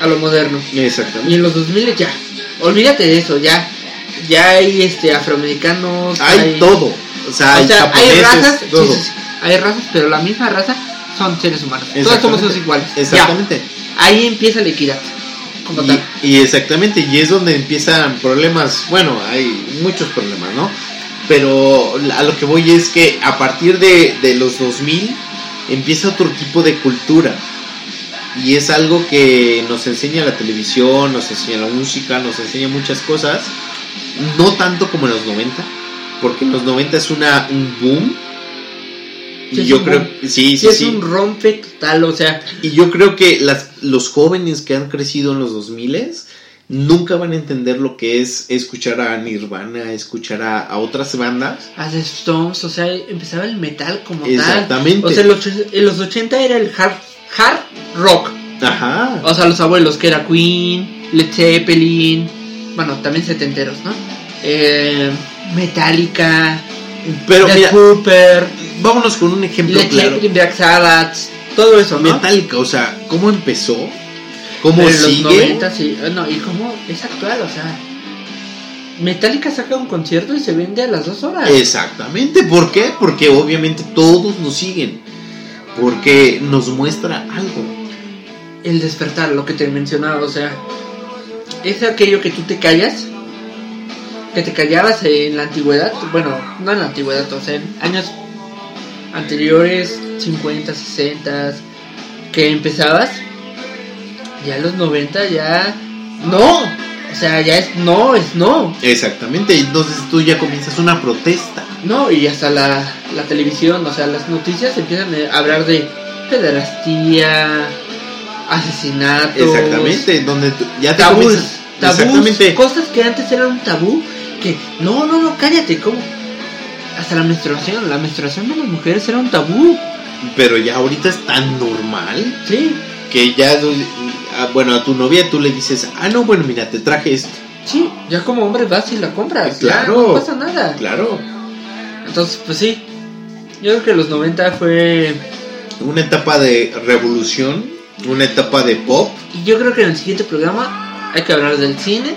A: a lo moderno. Y
B: Exactamente.
A: en los 2000 ya, olvídate de eso, ya. Ya hay este afroamericanos,
B: Hay todo. O sea, hay
A: o sea, hay razas,
B: todo.
A: sí, sí, hay razas, pero la misma raza son seres humanos. Todos somos iguales. Ya.
B: Exactamente.
A: Ahí empieza la equidad. Como tal.
B: Y, y exactamente, y es donde empiezan problemas. Bueno, hay muchos problemas, ¿no? Pero a lo que voy es que a partir de, de los 2000 empieza otro tipo de cultura. Y es algo que nos enseña la televisión, nos enseña la música, nos enseña muchas cosas. No tanto como en los 90, porque en los 90 es una, un boom. Y yo creo,
A: boom.
B: sí,
A: Sí,
B: sí,
A: es
B: sí.
A: un rompe total, o sea,
B: Y yo creo que las, los jóvenes que han crecido en los 2000 nunca van a entender lo que es escuchar a Nirvana, escuchar a, a otras bandas.
A: a The Stones, o sea, empezaba el metal como
B: Exactamente.
A: tal. O sea, en los, och- en los 80 era el hard, hard rock.
B: Ajá.
A: O sea, los abuelos, que era Queen, Led Zeppelin, bueno, también setenteros, ¿no? Eh, Metallica,
B: Pero
A: Death
B: mira,
A: Cooper,
B: vámonos con un ejemplo
A: Led
B: claro.
A: Zeppelin, Black Sabbath, todo eso, ¿no?
B: Metallica, o sea, ¿cómo empezó? ¿Cómo
A: Pero en los
B: sigue?
A: 90, sí. Ah, No, y cómo es actual, o sea. Metallica saca un concierto y se vende a las dos horas.
B: Exactamente, ¿por qué? Porque obviamente todos nos siguen. Porque nos muestra algo.
A: El despertar, lo que te mencionaba, o sea. Es aquello que tú te callas. Que te callabas en la antigüedad. Bueno, no en la antigüedad, o sea, en años anteriores, 50, 60, que empezabas. Ya en los 90 ya. No. O sea, ya es no, es no.
B: Exactamente, entonces tú ya comienzas una protesta.
A: No, y hasta la, la televisión, o sea, las noticias empiezan a hablar de pederastía, asesinatos,
B: Exactamente, donde tú- ya te
A: tabús,
B: comienzas.
A: tabús,
B: Exactamente.
A: cosas que antes eran un tabú, que no, no, no, cállate, ¿cómo? Hasta la menstruación, la menstruación de las mujeres era un tabú,
B: Pero ya ahorita es tan normal
A: sí,
B: que ya, bueno, a tu novia tú le dices, ah, no, bueno, mira, te traje esto.
A: sí, ya como hombre vas y la compras, ya,
B: Claro.
A: no pasa nada.
B: Claro,
A: Entonces, pues sí, yo creo que los 90 fue,
B: una etapa de revolución, una etapa de pop.
A: y yo creo que en el siguiente programa hay que hablar del cine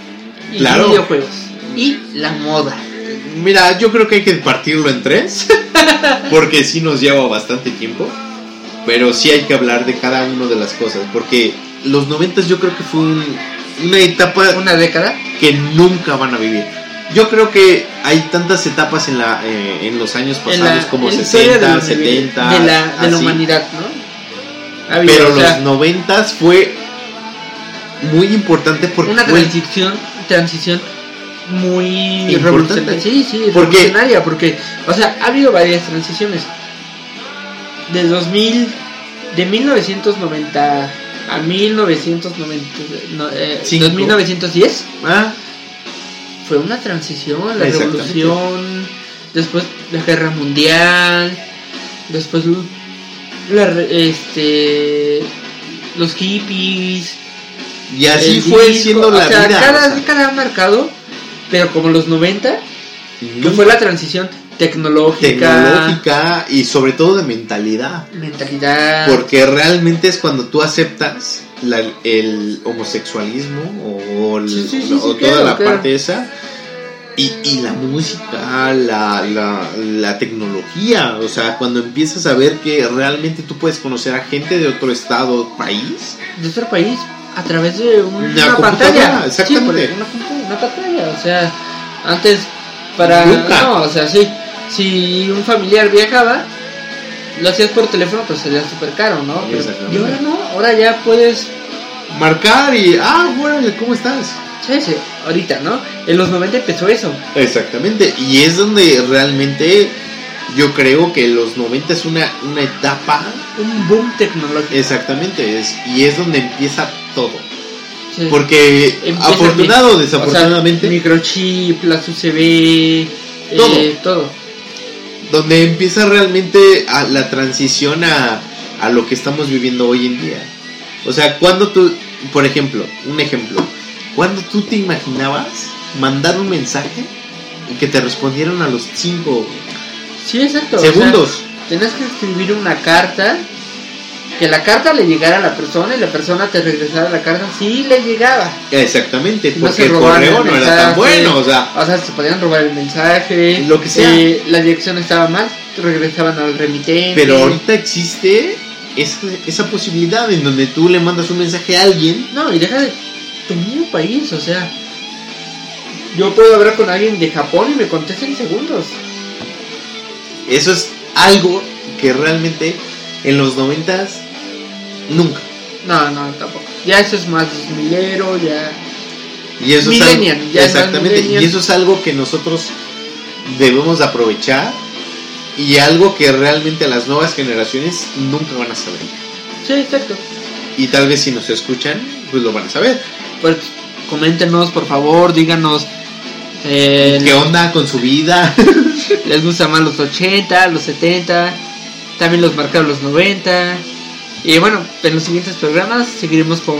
A: y
B: Claro.
A: videojuegos y la moda.
B: Mira, yo creo que hay que partirlo en tres, porque sí nos lleva bastante tiempo, pero sí hay que hablar de cada una de las cosas, porque los noventas yo creo que fue un- una etapa
A: Una década.
B: que nunca van a vivir. Yo creo que hay tantas etapas en la eh, en los años pasados
A: la,
B: como
A: en la historia
B: 60,
A: de, la,
B: 70,
A: de la, de la
B: así.
A: humanidad, ¿no? Ha
B: Pero los noventas fue muy importante porque
A: una
B: fue-
A: transición, transición muy
B: Importante.
A: Sí, sí,
B: Porque-
A: revolucionaria, porque, o sea, ha habido varias transiciones. De 2000, de 1990 a 1990, no, eh,
B: Cinco.
A: 2910
B: ah,
A: fue una transición, la revolución, después la guerra mundial, después la, este los hippies.
B: Y así fue
A: disco,
B: siendo la
A: o sea,
B: vida.
A: Cada
B: o sea,
A: década ha marcado, pero como los 90, que fue la transición tecnológica,
B: tecnológica y sobre todo de mentalidad.
A: mentalidad.
B: Porque realmente es cuando tú aceptas la- el homosexualismo o, el-
A: Sí, sí, sí,
B: o
A: sí,
B: toda
A: claro,
B: la
A: claro.
B: parte esa. Y, y la música, la, la, la tecnología, o sea, cuando empiezas a ver que realmente tú puedes conocer a gente de otro estado, país,
A: de otro país a través de un-
B: Una
A: pantalla.
B: exactamente.
A: Una, una pantalla. O sea, antes para.
B: Nunca.
A: No, o sea, sí. Si un familiar viajaba, lo hacías por teléfono, pues sería súper caro, ¿no? Pero- y ahora no, ahora ya puedes.
B: marcar y, ah, bueno, ¿cómo estás?
A: Sí, sí, ahorita, ¿no? En los 90 empezó eso.
B: Exactamente, y es donde realmente yo creo que los 90 es una, una etapa,
A: Un boom tecnológico.
B: exactamente, es, y es donde empieza todo.
A: Sí.
B: Porque
A: Empieza
B: afortunado o
A: mi- o sea,
B: desafortunadamente,
A: microchip, las UCB,
B: Todo.
A: eh, todo.
B: Donde empieza realmente a la transición a, a lo que estamos viviendo hoy en día. O sea, cuando tú, por ejemplo, un ejemplo, cuando tú te imaginabas mandar un mensaje y que te respondieran a los 5
A: Sí, exacto. o sea,
B: segundos.
A: Tenías que escribir una carta, que la carta le llegara a la persona y la persona te regresara la carta si le llegaba.
B: Exactamente,
A: No
B: porque el correo
A: el
B: no era tan bueno, o sea,
A: O sea, se podían robar el mensaje,
B: Lo que sea.
A: eh, la dirección estaba mal, regresaban al remitente.
B: pero ahorita existe esa, esa posibilidad en donde tú le mandas un mensaje a alguien,
A: No, y deja de tu mismo país, o sea. Yo puedo hablar con alguien de Japón y me contesta en segundos.
B: eso es algo que realmente en los noventas nunca.
A: No, no, tampoco. Ya eso es más milero, ya.
B: Y eso es algo,
A: ya
B: exactamente, y eso es algo que nosotros debemos de aprovechar y algo que realmente las nuevas generaciones nunca van a saber.
A: Sí, exacto.
B: Y tal vez si nos escuchan, pues lo van a saber.
A: Pues coméntenos, por favor, díganos. eh,
B: ¿Qué onda con su vida?
A: les gusta más los 80, los 70, también los marcados los 90. Y bueno, en los siguientes programas seguiremos con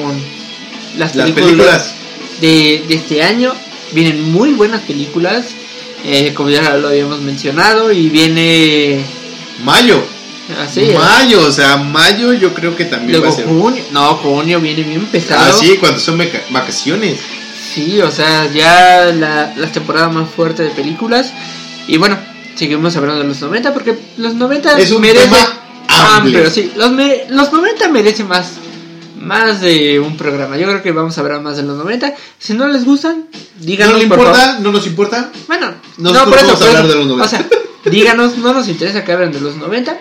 A: las
B: Las
A: películas. De, de este año. Vienen muy buenas películas, eh, como ya lo habíamos mencionado, y viene
B: Mayo.
A: así.
B: mayo, o sea, mayo yo creo que también
A: Luego
B: va a ser.
A: junio, no, junio viene bien pesado.
B: Ah, sí, cuando son vaca- vacaciones.
A: Sí, o sea, ya la, la temporada más fuerte de películas. Y bueno, seguimos hablando de los 90 porque los 90
B: Es un
A: merece
B: tema amplio.
A: sí, los, me- los 90 merece más más de un programa. Yo creo que vamos a hablar más de los 90. Si no les gustan, díganos
B: no le
A: por favor.
B: importa, no nos importa.
A: Bueno,
B: Nosotros
A: no, por eso,
B: vamos a
A: por
B: hablar de los 90.
A: O sea, díganos, no nos interesa que hablen de los 90.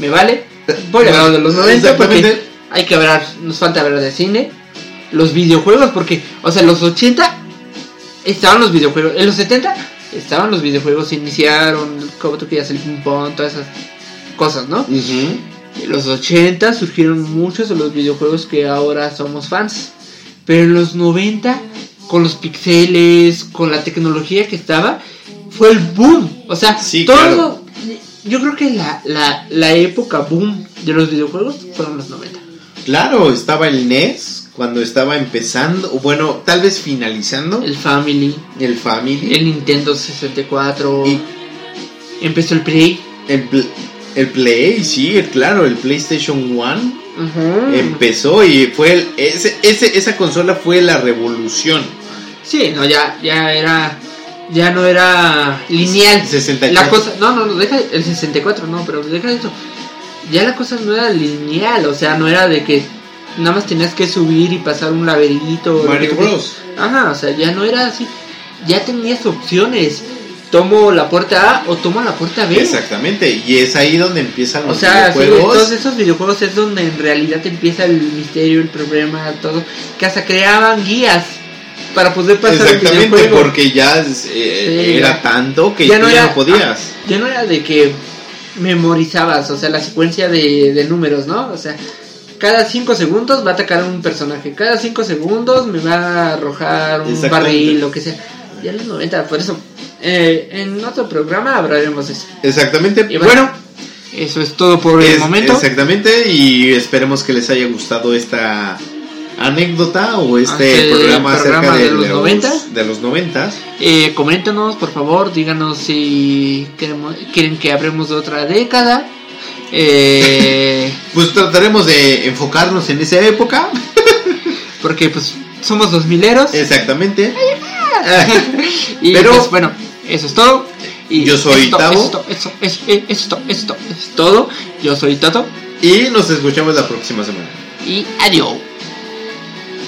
A: Me vale. Voy a hablar de los 90 porque hay que hablar, nos falta hablar de cine, los videojuegos, porque, o sea, los 80 estaban los videojuegos, en los 70 estaban los videojuegos, iniciaron, como tú quieras, el ping pong, todas esas cosas, ¿no? En los 80 surgieron muchos de los videojuegos que ahora somos fans, pero en los 90, con los pixeles, con la tecnología que estaba, fue el boom, o sea,
B: Sí,
A: todo...
B: claro.
A: Yo creo que la, la, la época boom de los videojuegos fueron los 90.
B: Claro, estaba el NES cuando estaba empezando, bueno, tal vez finalizando
A: El Family,
B: el Family.
A: el Nintendo 64,
B: Y
A: empezó el Play.
B: el, el Play, sí, claro, el PlayStation One
A: Ujú.
B: empezó y fue el- ese, ese, esa consola fue la revolución.
A: Sí, no, ya, ya era, ya no era lineal.
B: 64.
A: La cosa, no, no, no, deja el 64, no, pero deja eso. Ya la cosa no era lineal, o sea, no era de que nada más tenías que subir y pasar un laberinto.
B: Mario Bros.
A: Ajá, o sea, ya no era así. Ya tenías opciones. Tomo la puerta A o tomo la puerta B.
B: Exactamente, y es ahí donde empiezan
A: O
B: los
A: sea, sí,
B: videojuegos.
A: todos esos videojuegos es donde en realidad empieza el misterio, el problema, todo. Que hasta creaban guías para poder pasar el
B: Exactamente,
A: videojuego.
B: porque ya eh,
A: Sí,
B: era tanto que
A: Ya no
B: ya
A: era-
B: no podías.
A: Ya no era de que memorizabas, o sea, la secuencia de, de números, ¿no? O sea, cada 5 segundos va a atacar un personaje, cada 5 segundos me va a arrojar un barril, lo que sea. Ya en los 90, por eso eh, en otro programa hablaremos de eso.
B: Exactamente.
A: Y
B: bueno,
A: eso es todo por el momento.
B: Exactamente. Y esperemos que les haya gustado esta anécdota o
A: este
B: programa,
A: programa
B: acerca
A: de
B: de,
A: los
B: los
A: 90.
B: De los noventas.
A: Eh, coméntenos, por favor, díganos si queremos, quieren que hablemos de otra década. Eh,
B: Pues trataremos de enfocarnos en esa época.
A: porque pues somos dos mileros.
B: Exactamente.
A: y
B: pero-
A: pues bueno, eso es todo. Y
B: Yo soy
A: esto,
B: Tavo.
A: Esto, esto, esto, esto, esto, es todo. Yo soy Tato.
B: y nos escuchamos la próxima semana.
A: Y adiós.